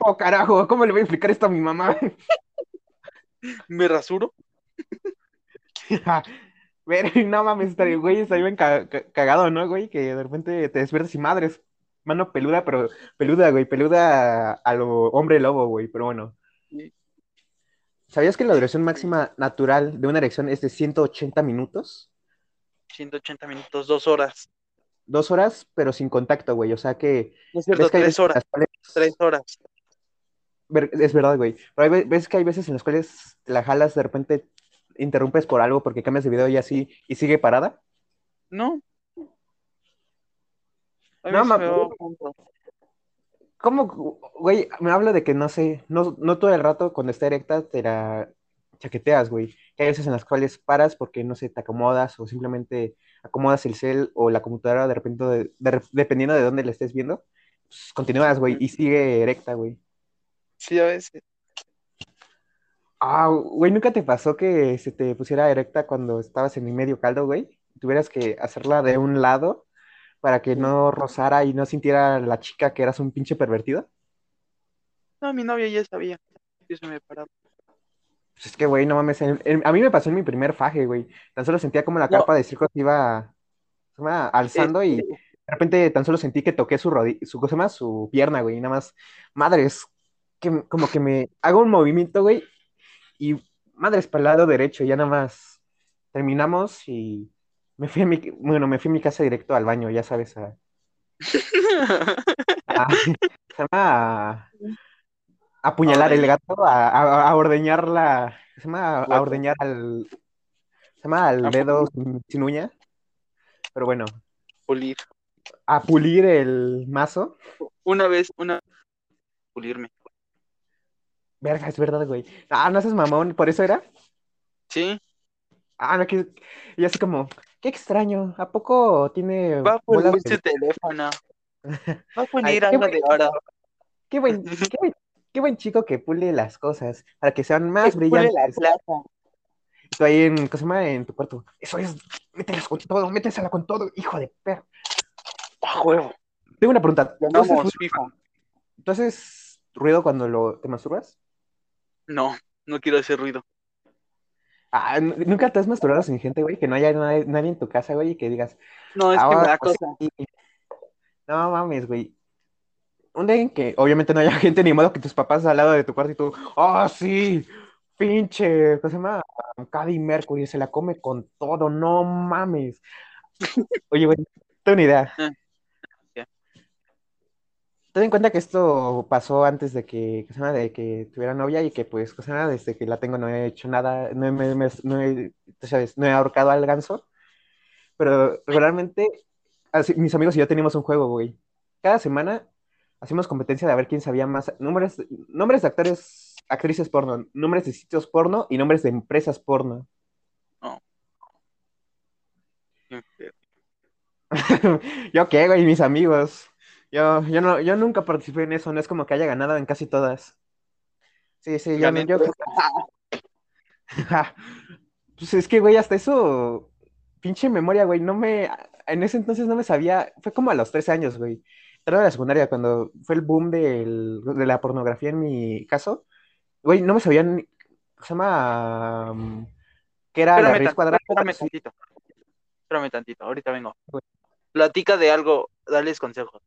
Oh, carajo, ¿cómo le voy a explicar esto a mi mamá? Me rasuro. Ver, no mames, estaría, güey, estaría bien ca- ca- cagado, ¿no, güey? Que de repente te despiertas y madres, mano peluda, pero peluda, güey, peluda a lo hombre lobo, güey, pero bueno. Sí. ¿Sabías que la duración máxima natural de una erección es de 180 minutos? 180 minutos, dos horas. dos horas, pero sin contacto, güey. O sea que. No es cierto, que tres horas, cuales- tres horas. Es verdad, güey. Pero hay que hay veces en las cuales la jalas, de repente interrumpes por algo porque cambias de video y así, y sigue parada. No. No, me. ¿Cómo, güey? Me hablo de que no sé, no, no todo el rato cuando está erecta te la chaqueteas, güey. Hay veces en las cuales paras porque, no sé, te acomodas o simplemente acomodas el cel o la computadora de repente, de- de- dependiendo de dónde la estés viendo, pues continúas, güey, y sigue erecta, güey. Sí, a veces. Ah, güey, ¿nunca te pasó que se te pusiera erecta cuando estabas en mi medio caldo, güey? Tuvieras que hacerla de un lado para que no rozara y no sintiera la chica que eras un pinche pervertido. No, mi novia ya sabía. que se me paraba. Pues es que, güey, no mames. en- en- a mí me pasó en mi primer faje, güey. Tan solo sentía como la No. carpa de circo se iba, se iba alzando y de Este, repente tan solo sentí que toqué su rodilla, su cosa más, su pierna, güey. y Nada más, madres, que como que me hago un movimiento, güey, y madres para el lado derecho, ya nada más terminamos y me fui a mi, bueno, me fui a mi casa directo al baño, ya sabes, a, a- se llama a, apuñalar el gato, a, a, ordeñar la, se llama a, ordeñar al, se llama al dedo sin, sin uña, pero bueno, Pulir. a pulir el mazo. Una vez, una pulirme. Verga, es verdad, güey. Ah, no seas mamón, ¿por eso era? Sí, Ah, no, que... Y así como, qué extraño, ¿a poco tiene va a bolas de- su teléfono. Va a qué algo de oro. Qué buen, qué buen, qué buen chico que pule las cosas para que sean Que más pule la brillantes. plata. Tú ahí en, ¿cómo se llama? En tu cuarto. Eso es, mételas con todo, métesela con todo, hijo de perro. ¡A huevo! Tengo una pregunta. ¿Tú haces, ruido- tú haces ruido cuando lo, te masturbas? No, no quiero hacer ruido. Ah, ¿n- ¿nunca te has masturbado sin gente, güey? Que no haya nadie, nadie en tu casa, güey, y que digas, No, es que me "Ah, da pues cosa. sí". No mames, güey. Un día en que obviamente no haya gente, ni modo que tus papás al lado de tu cuarto y tú, ¡oh, sí! Pinche, ¿cómo se llama? Caddy Mercury se la come con todo, no mames. Oye, güey, tengo una idea. Ten en cuenta que esto pasó antes de que, de que tuviera novia y que pues, desde que la tengo no he hecho nada, no he, me- no he- sabes, no he ahorcado al ganso, pero regularmente así, mis amigos y yo teníamos un juego, güey. Cada semana hacemos competencia de ver quién sabía más nombres, nombres de actores, actrices porno, nombres de sitios porno y nombres de empresas porno. Yo qué, güey, mis amigos. Yo, yo, no, yo nunca participé en eso, no es como que haya ganado en casi todas. Sí, sí, yo, yo-. Pues es que, güey, hasta eso, pinche memoria, güey, no me, en ese entonces no me sabía, fue como a los 13 años, güey. Era de la secundaria, cuando fue el boom del- de la pornografía en mi caso, güey, no me sabían, ni- ¿cómo se llama? Um, ¿Qué era la Espérame, raíz tan- cuadrada? espérame tantito. Espérame tantito, ahorita vengo. Platica de algo, dales consejos.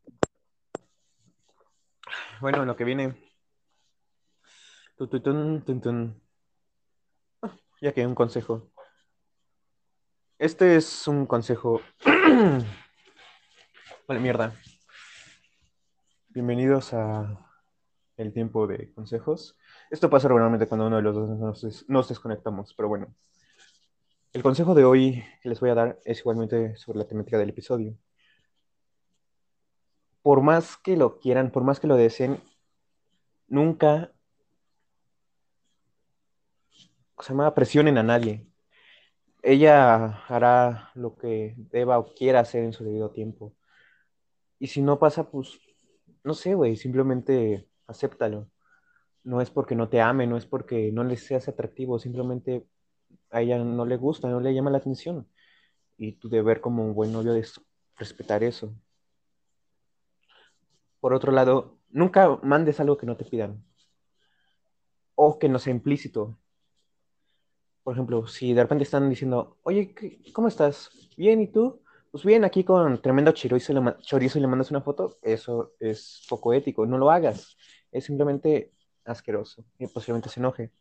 Bueno, lo que viene. Ya que un consejo. Este es un consejo. Vale, mierda. Bienvenidos a el tiempo de consejos. Esto pasa regularmente cuando uno de los dos nos, nos desconectamos, pero bueno. El consejo de hoy que les voy a dar es igualmente sobre la temática del episodio. Por más que lo quieran, por más que lo deseen, nunca se llama presionen a nadie. Ella hará lo que deba o quiera hacer en su debido tiempo. Y si no pasa, pues, no sé, güey, simplemente acéptalo. No es porque no te ame, no es porque no le seas atractivo, simplemente a ella no le gusta, no le llama la atención. Y tu deber como un buen novio es respetar eso. Por otro lado, nunca mandes algo que no te pidan. O que no sea implícito. Por ejemplo, si de repente están diciendo, oye, ¿qué- ¿cómo estás? Bien, ¿y tú? Pues bien, aquí con tremendo chorizo le, chorizo y le mandas una foto, eso es poco ético, no lo hagas. Es simplemente asqueroso y posiblemente se enoje.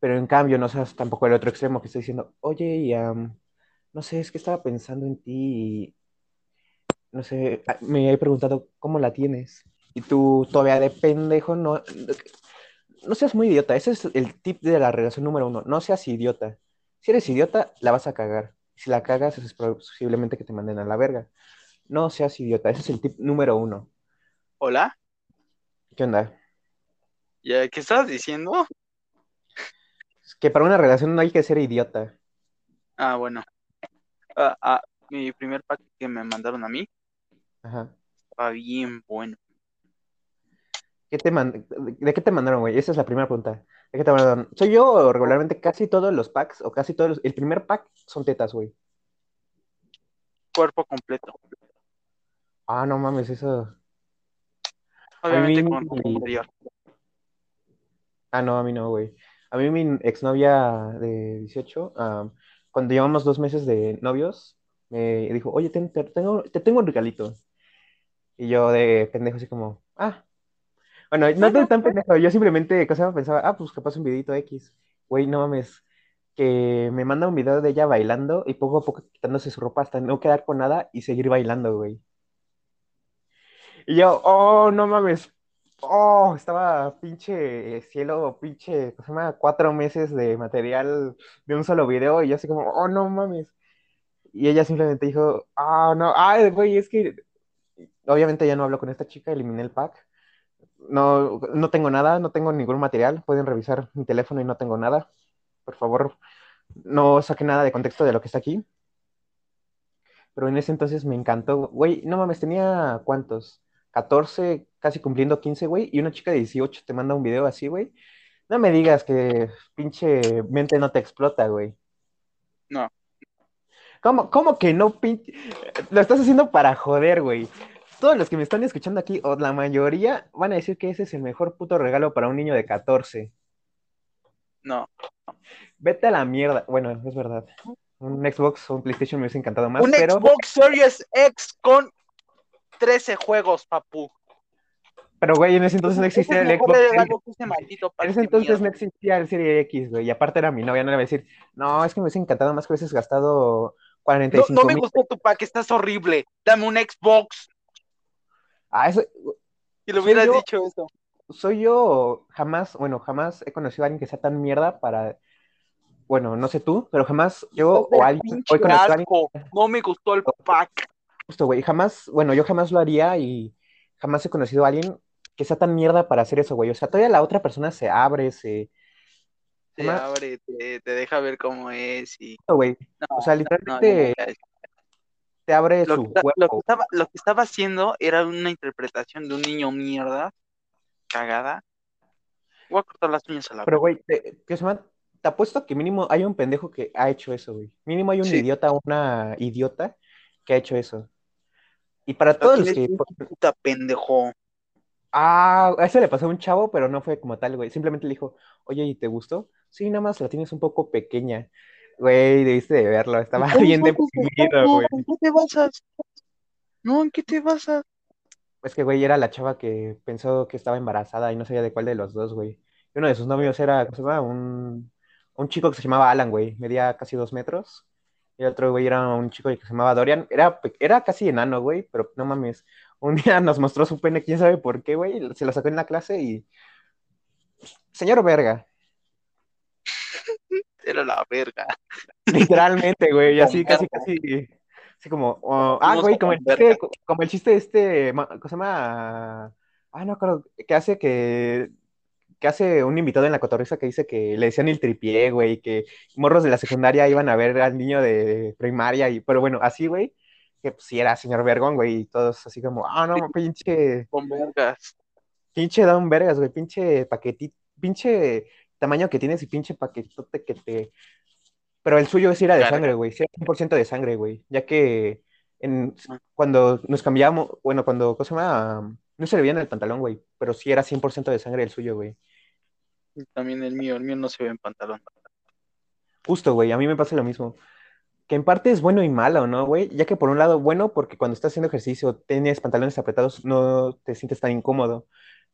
Pero en cambio, no seas tampoco el otro extremo que está diciendo, oye, y, am, no sé, es que estaba pensando en ti y no sé, me he preguntado cómo la tienes. Y tú todavía de pendejo, no, no seas muy idiota. Ese es el tip de la relación número uno. No seas idiota. Si eres idiota, la vas a cagar. Si la cagas, es posiblemente que te manden a la verga. No seas idiota. Ese es el tip número uno. Hola, ¿Qué onda? ¿Ya, ¿qué estabas diciendo? Es que para una relación no hay que ser idiota. Ah, bueno. Ah, ah, mi primer pack que me mandaron a mí Ajá. estaba bien bueno. ¿Qué te man- ¿De qué te mandaron, güey? Esa es la primera pregunta. ¿De qué te mandaron? Soy yo regularmente casi todos los packs, o casi todos los- El primer pack son tetas, güey. Cuerpo completo. Ah, no mames, eso. Obviamente mí- con interior. Ah, no, a mí no, güey. A mí mi exnovia de 18, ah, cuando llevamos dos meses de novios, me dijo, oye, ten- te, tengo, te tengo un regalito. Y yo de pendejo así como, ah. Bueno, no de tan pendejo, yo simplemente cosa, pensaba, ah, pues capaz un videito X. Güey, no mames, que me manda un video de ella bailando y poco a poco quitándose su ropa hasta no quedar con nada y seguir bailando, güey. Y yo, oh, no mames. Oh, estaba pinche cielo, pinche, ¿cómo se llama? Cuatro meses de material de un solo video y yo así como, oh, no mames. Y ella simplemente dijo, ah, no, ay, güey, es que obviamente ya no hablo con esta chica, eliminé el pack. No, no tengo nada, no tengo ningún material. Pueden revisar mi teléfono y no tengo nada. Por favor, no saque nada de contexto de lo que está aquí. Pero en ese entonces me encantó. Güey, no mames, tenía ¿cuántos? 14, casi cumpliendo 15, güey. Y una chica de 18 te manda un video así, güey. No me digas que pinche mente no te explota, güey. No. ¿Cómo, cómo que no, pinche? Lo estás haciendo para joder, güey. Todos los que me están escuchando aquí, o la mayoría, van a decir que ese es el mejor puto regalo para un niño de 14. No. Vete a la mierda. Bueno, es verdad. Un Xbox o un PlayStation me hubiese encantado más, Un pero, Xbox Series X con 13 juegos, papu. pero güey, en ese entonces no existía el Xbox. En ese entonces no existía el Serie X, güey. Y aparte era mi novia, no le iba a decir, no, es que me hubiese encantado más que hubieses gastado No, 45 no me mil. gustó tu pack, estás horrible. Dame un Xbox. Ah, eso, Y Soy hubieras yo. dicho eso. soy yo jamás, bueno, jamás he conocido a alguien que sea tan mierda para, bueno, no sé tú, pero jamás yo o alguien, conocido a alguien. No me gustó el pack. justo, güey, jamás, bueno, yo jamás lo haría y jamás he conocido a alguien que sea tan mierda para hacer eso, güey. O sea, todavía la otra persona se abre, se, Más- abre, te, te deja ver cómo es y... güey, No, o sea, literalmente. Te abre Lo su que, lo, que estaba, lo que estaba haciendo era una interpretación de un niño mierda, cagada. Voy a cortar las uñas a la Pero, güey, te, que se llama- te apuesto que mínimo hay un pendejo que ha hecho eso, güey. Mínimo hay un Sí. idiota una idiota que ha hecho eso. Y para todos los que... puta pendejo. Ah, a eso le pasó a un chavo, pero no fue como tal, güey. Simplemente le dijo, oye, ¿y te gustó? Sí, nada más la tienes un poco pequeña. Güey, debiste de verlo, estaba ¿Cómo bien deprimido, güey. ¿En qué te basas? No, ¿en qué te basas? Es que, güey, era la chava que pensó que estaba embarazada y no sabía de cuál de los dos, güey. Y uno de sus novios era, ¿cómo se llama? Un, un chico que se llamaba Alan, güey. Medía casi dos metros. Y el otro, güey, era un chico que se llamaba Dorian. Era, era casi enano, güey, pero no mames. Un día nos mostró su pene, quién sabe por qué, güey. Se lo sacó en la clase y... Señor verga. Era la verga. Literalmente, güey. Y así, casi, casi... Así como... oh, ah, güey, como el chiste, como el chiste este... ¿Cómo se llama? Ah, no, acuerdo. Que hace que... Que hace un invitado en la cotorriza que dice que le decían el tripié, güey, que morros de la secundaria iban a ver al niño de primaria, y, pero bueno, así, güey, que pues sí era señor Vergón, güey, y todos así como, ah, no, pinche, Con vergas. pinche Don Vergas, güey, pinche paquetito, pinche tamaño que tienes y pinche paquetote que te... Pero el suyo sí era de sangre, güey, sí era 100% de sangre, güey, ya que en, Ah. cuando nos cambiamos, bueno, cuando, ¿cómo se llama? No se le veía en el pantalón, güey, pero sí era 100% de sangre el suyo, güey. También el mío, el mío no se ve en pantalón. Justo, güey, a mí me pasa lo mismo. Que en parte es bueno y malo, ¿no, güey? Ya que por un lado, bueno, porque cuando estás haciendo ejercicio, tienes pantalones apretados, no te sientes tan incómodo.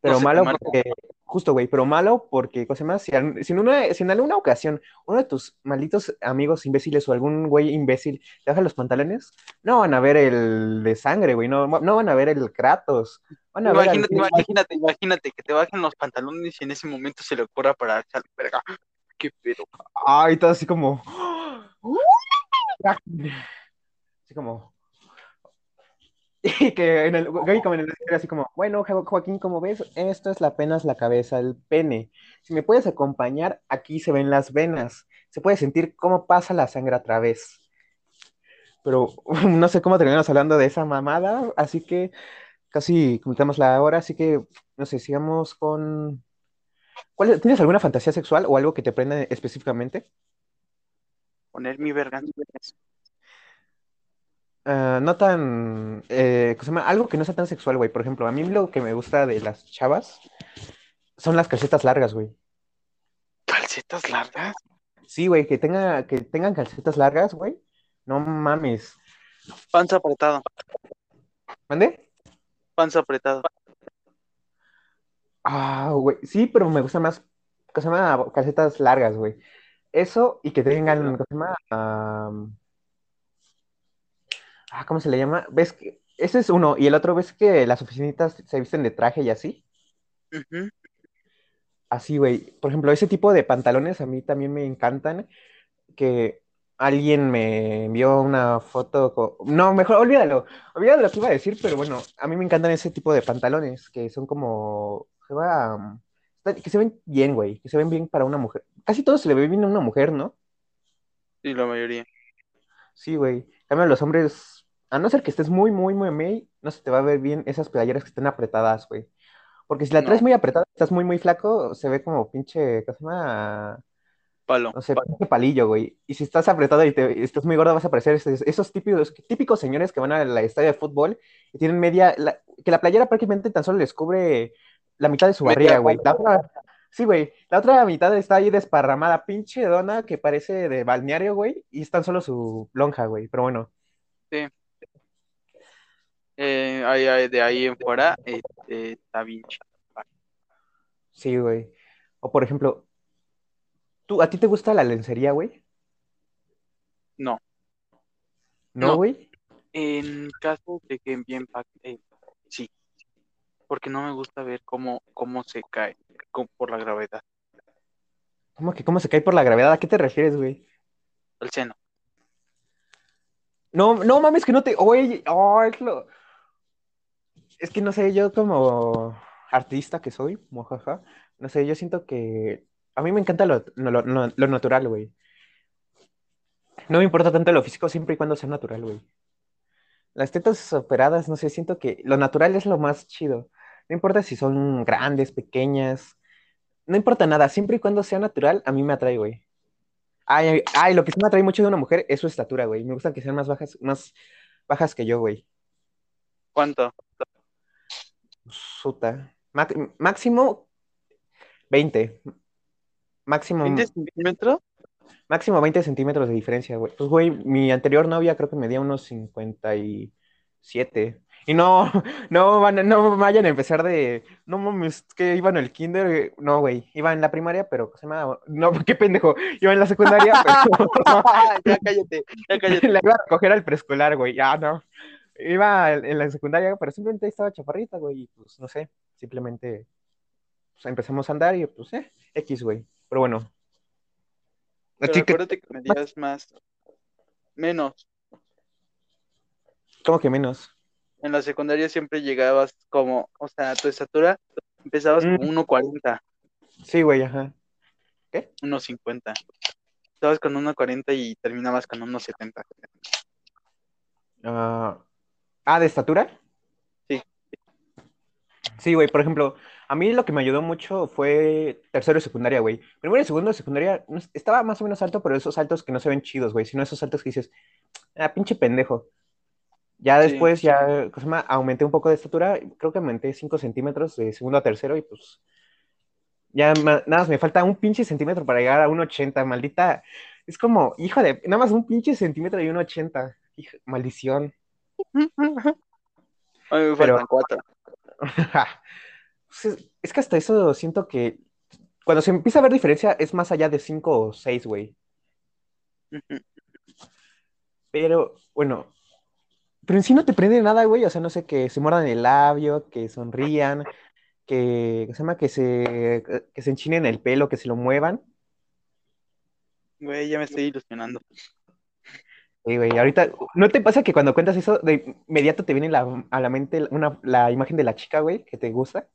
Pero malo porque, justo, güey, pero malo porque, cosa más, si, si en, una, si en alguna ocasión uno de tus malditos amigos imbéciles o algún güey imbécil te baja los pantalones, no van a ver el de sangre, güey, no, no van a ver el Kratos, van a ver al- Imagínate, imagínate, imagínate que te bajen los pantalones y en ese momento se le ocurra para echar verga. Qué pedo. Ay, todo así como. Así como. Y que en el como en el así como, bueno, Jo- Joaquín, como ves, esto es la apenas la cabeza, el pene. Si me puedes acompañar, aquí se ven las venas. Se puede sentir cómo pasa la sangre a través. Pero no sé cómo terminamos hablando de esa mamada, así que casi comentamos la hora, así que no sé, sigamos con. ¿Cuál, ¿Tienes alguna fantasía sexual o algo que te prenda específicamente? Poner mi verga en penis. Ah, no tan, eh, ¿cómo se llama? Algo que no sea tan sexual, güey. Por ejemplo, a mí lo que me gusta de las chavas son las calcetas largas, güey. ¿Calcetas largas? Sí, güey, que tenga, que tengan calcetas largas, güey. No mames. Panza apretada. ¿Mande? Panza apretada. Ah, güey. Sí, pero me gusta más, ¿cómo se llama? Calcetas largas, güey. Eso y que tengan, ¿cómo se llama? Am, ah, ¿cómo se le llama? ¿Ves que ese es uno y el otro ves que las oficinitas se visten de traje y así? Ujú. Así, güey. Por ejemplo, ese tipo de pantalones a mí también me encantan. Que alguien me envió una foto. No, mejor olvídalo. Olvídalo lo que iba a decir, pero bueno, a mí me encantan ese tipo de pantalones que son como. Se va, um, que se ven bien, güey. Que se ven bien para una mujer. Casi todo se le ve bien a una mujer, ¿no? Sí, la mayoría. Sí, güey. Cambio, los hombres, a no ser que estés muy, muy, muy, muy, no se te va a ver bien esas playeras que estén apretadas, güey. Porque si la No. traes muy apretada, estás muy, muy flaco, se ve como pinche, ¿qué se llama? Palo. No sé, pinche palillo, güey. Y si estás apretado y, te, y estás muy gordo, vas a parecer esos, esos típicos, típicos señores que van a la estadio de fútbol y tienen media, la- que la playera prácticamente tan solo les cubre la mitad de su barriga, güey. La otra, sí, güey. La otra mitad está ahí desparramada, pinche dona que parece de balneario, güey. Y es tan solo su lonja, güey. Pero bueno. Eh, ahí- ahí- de ahí en fuera, este, está bien chido. Sí, güey. O por ejemplo, ¿tú, ¿a ti te gusta la lencería, güey? No. ¿No, No. güey? En caso de que pack, eh, sí. Porque no me gusta ver cómo, cómo se cae por la gravedad. ¿Cómo que cómo se cae por la gravedad? ¿A qué te refieres, güey? El seno. No, no mames que no te. Oye, oh, es lo. Es que no sé, yo como artista que soy, mojaja, no sé, yo siento que a mí me encanta lo, lo, lo- natural, güey. No me importa tanto lo físico siempre y cuando sea natural, güey. Las tetas operadas, no sé, siento que lo natural es lo más chido. No importa si son grandes, pequeñas, no importa nada, siempre y cuando sea natural, a mí me atrae, güey. Ay, ay, lo que sí me atrae mucho de una mujer es su estatura, güey. Me gusta que sean más bajas, más bajas que yo, güey. ¿Cuánto? Suta. Máximo 20. Máximo, ¿20 centímetros? máximo 20 centímetros de diferencia, güey. Pues, güey, mi anterior novia creo que medía unos 57. Y no, no, van, no vayan a empezar de, no mames, que iban al kinder, no, güey, iba en la primaria, pero se llama, no, qué pendejo, iba en la secundaria, pero ya cállate, ya cállate. la iba a recoger al preescolar, güey, ya no. Iba en la secundaria, pero simplemente estaba chaparrita, güey, y pues no sé, simplemente pues, empezamos a andar y pues, eh, X, güey. Pero bueno. Pero Así que, acuérdate que medías más, menos. ¿cómo que menos? En la secundaria siempre llegabas como, o sea, tu estatura empezabas Mm. con 1.40, Sí, güey, ajá. 1.50. Estabas con 1.40 y terminabas con 1.70. Ah, ah, ¿de estatura? Sí. Sí, güey, por ejemplo, a mí lo que me ayudó mucho fue tercero de secundaria, güey. Primero y segundo de secundaria estaba más o menos alto, pero esos saltos que no se ven chidos, güey, sino esos saltos que dices, ah, pinche pendejo. Ya Sí. después, ya, ¿cómo se llama? aumenté un poco de estatura, creo que aumenté 5 centímetros de segundo a tercero y pues ya nada más me falta un pinche centímetro para llegar a 1,80, maldita. Es como, hijo de, nada más un pinche centímetro y 1,80. Hija- maldición. A mí me Pero- faltan cuatro. Es que hasta eso siento que cuando se empieza a ver diferencia es más allá de 5 o 6, güey. Pero, bueno, pero en sí no te prende nada, güey. O sea, no sé, que se muerdan el labio, que sonrían, que, ¿qué se llama? Que se, que se enchinen el pelo, que se lo muevan. Güey, ya me estoy ilusionando. Sí, güey, ahorita, ¿no te pasa que cuando cuentas eso, de inmediato te viene la- a la mente una, la imagen de la chica, güey, que te gusta?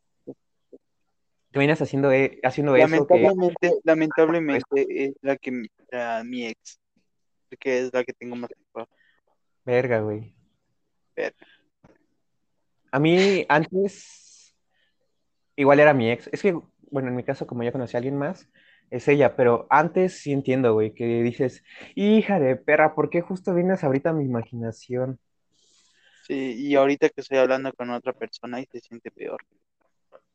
Te vienes haciendo, eh, haciendo eso, que, Lamentablemente, lamentablemente es la que mi- la- mi ex, que es la que tengo más recuerdo. verga, güey. Verga. A mí antes, igual era mi ex. Es que, bueno, en mi caso, como ya conocí a alguien más, es ella, pero antes sí entiendo, güey, que dices, hija de perra, ¿por qué justo vienes ahorita a mi imaginación? Sí, y ahorita que estoy hablando con otra persona y se siente peor.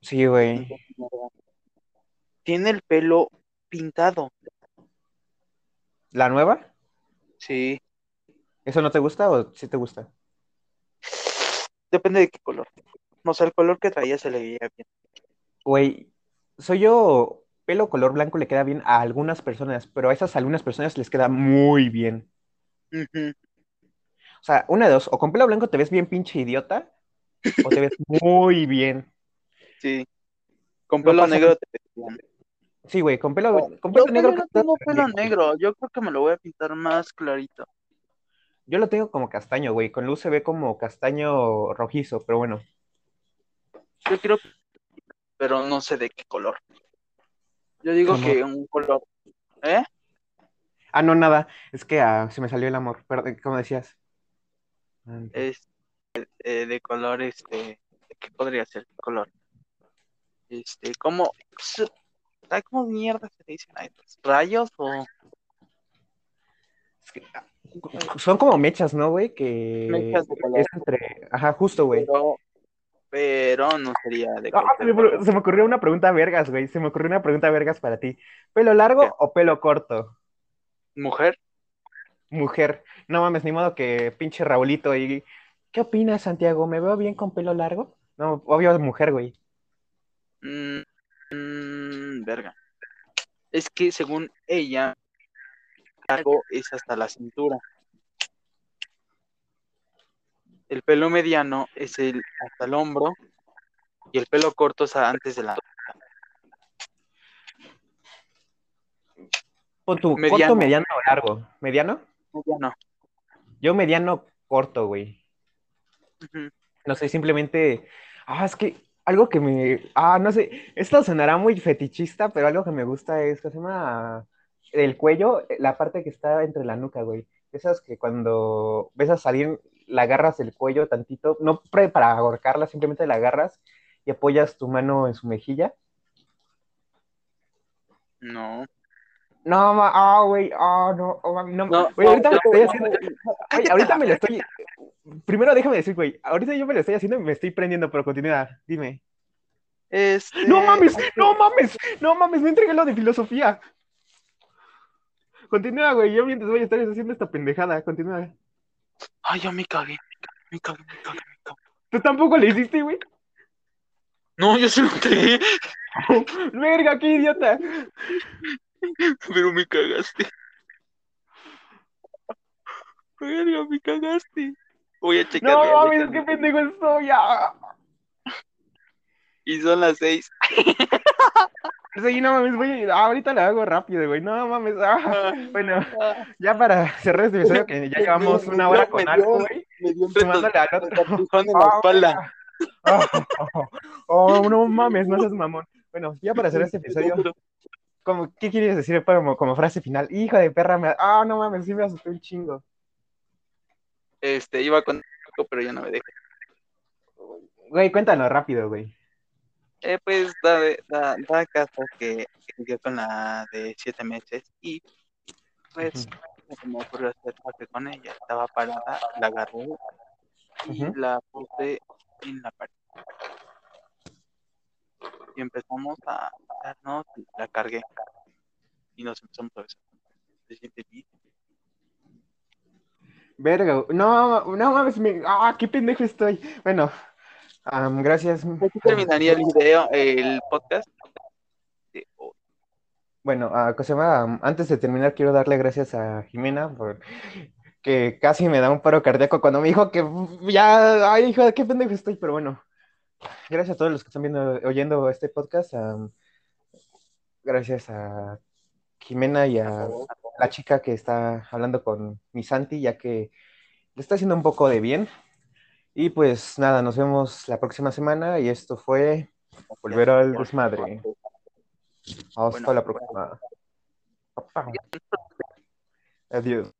Sí, güey. Tiene el pelo pintado. ¿La nueva? Sí, ¿Eso no te gusta o sí te gusta? depende de qué color. No sé, el color que traía se le veía bien. Güey, soy yo, pelo color blanco le queda bien a algunas personas, pero a esas algunas personas les queda muy bien. O sea, una de dos, o con pelo blanco te ves bien pinche idiota, o te ves muy bien. Sí. Con pelo negro te ves bien. Sí, güey, con pelo, con Yo pelo negro. no tengo pelo negro. Yo creo que me lo voy a pintar más clarito. Yo lo tengo como castaño, güey. Con luz se ve como castaño rojizo, pero bueno. Yo quiero, pero no sé de qué color. Yo digo ¿Cómo? que un color. ¿Eh? Ah, no, nada. Es que ah, se me salió el amor. Perdón, ¿cómo decías? Ah, Es eh, de color, este. ¿Qué podría ser? ¿Qué color? Este, como. ay, ¿Cómo mierda se dicen a estos? ¿Rayos o.? es que, ah, son como mechas, ¿no, güey? Que Mechas de color. es entre. Ajá, justo, güey. Pero, pero no sería de Ah, se, me, color. se me ocurrió una pregunta vergas, güey. Se me ocurrió una pregunta vergas para ti. ¿Pelo largo ¿Qué? o pelo corto? ¿Mujer? Mujer. No mames, ni modo que pinche Raulito y. ¿Qué opinas, Santiago? ¿Me veo bien con pelo largo? No, obvio mujer, güey. Mm, mm, verga. Es que según ella, largo es hasta la cintura. El pelo mediano es el hasta el hombro y el pelo corto es antes de la tu Mediano. corto, mediano o largo. ¿Mediano? mediano. Yo mediano corto, güey. No sé, simplemente. Ah, es que algo que me. Ah, no sé. Esto sonará muy fetichista, pero algo que me gusta es que se llama. El cuello, la parte que está entre la nuca, güey. Esas que cuando ves a salir, la agarras el cuello tantito, no pre- para ahorcarla, simplemente la agarras y apoyas tu mano en su mejilla. No. No, ma, ah, güey, ah, no, oh, mami, no, No, ahorita no, me estoy no, haciendo, cállate ahorita me lo estoy, primero déjame decir, güey, ahorita yo me lo estoy haciendo y me estoy prendiendo, pero continúa, dime. Este, No mames, no mames, no mames, me entregué lo de filosofía. Continúa, güey, yo mientras voy a estar haciendo esta pendejada, continúa. Ay, ya me cagué, me cagué, me cagué, me cagué. ¿Tú tampoco le hiciste, güey? No, yo se lo entregué, Verga, qué idiota. pero me cagaste. Verga, me cagaste. Voy a checar. No mames, qué pendejo estoy, ya. Y son las seis. Sí, no mames, voy a, ahorita lo hago rápido, güey, no mames, ah. Bueno, ya para cerrar este episodio, que ya llevamos una hora con algo, güey. Me dio un Sumándole al otro. retortijón en la Ah, espalda. Oh, oh, no mames, no seas mamón. Bueno, ya para hacer este episodio, como, ¿qué quieres decir como, como frase final? Hijo de perra, me... ah, no mames, sí me asusté un chingo. Este, iba con pero ya no me deja. Güey, cuéntalo rápido, güey. Eh, pues da, da, da caso que que yo con la de siete meses y pues se me ocurrió hacer pase con ella. Estaba parada, la agarré y la puse en la pared. Y empezamos a darnos, la cargué. Y nos empezamos a besar. Se siente bien. Verga, no, no mames, me... ah, qué pendejo estoy. Bueno, Gracias. Aquí terminaría el video, el podcast. de hoy. Bueno, ah, ¿cómo se llama? Am, antes de terminar, quiero darle gracias a Jimena por que casi me da un paro cardíaco cuando me dijo que ya, ay, hijo, qué pendejo estoy, pero bueno. Gracias a todos los que están viendo, oyendo este podcast. gracias a Jimena y a la chica que está hablando con mi Santi, ya que le está haciendo un poco de bien. Y pues nada, nos vemos la próxima semana y esto fue Volver al Desmadre. Hasta Bueno. la próxima. Adiós.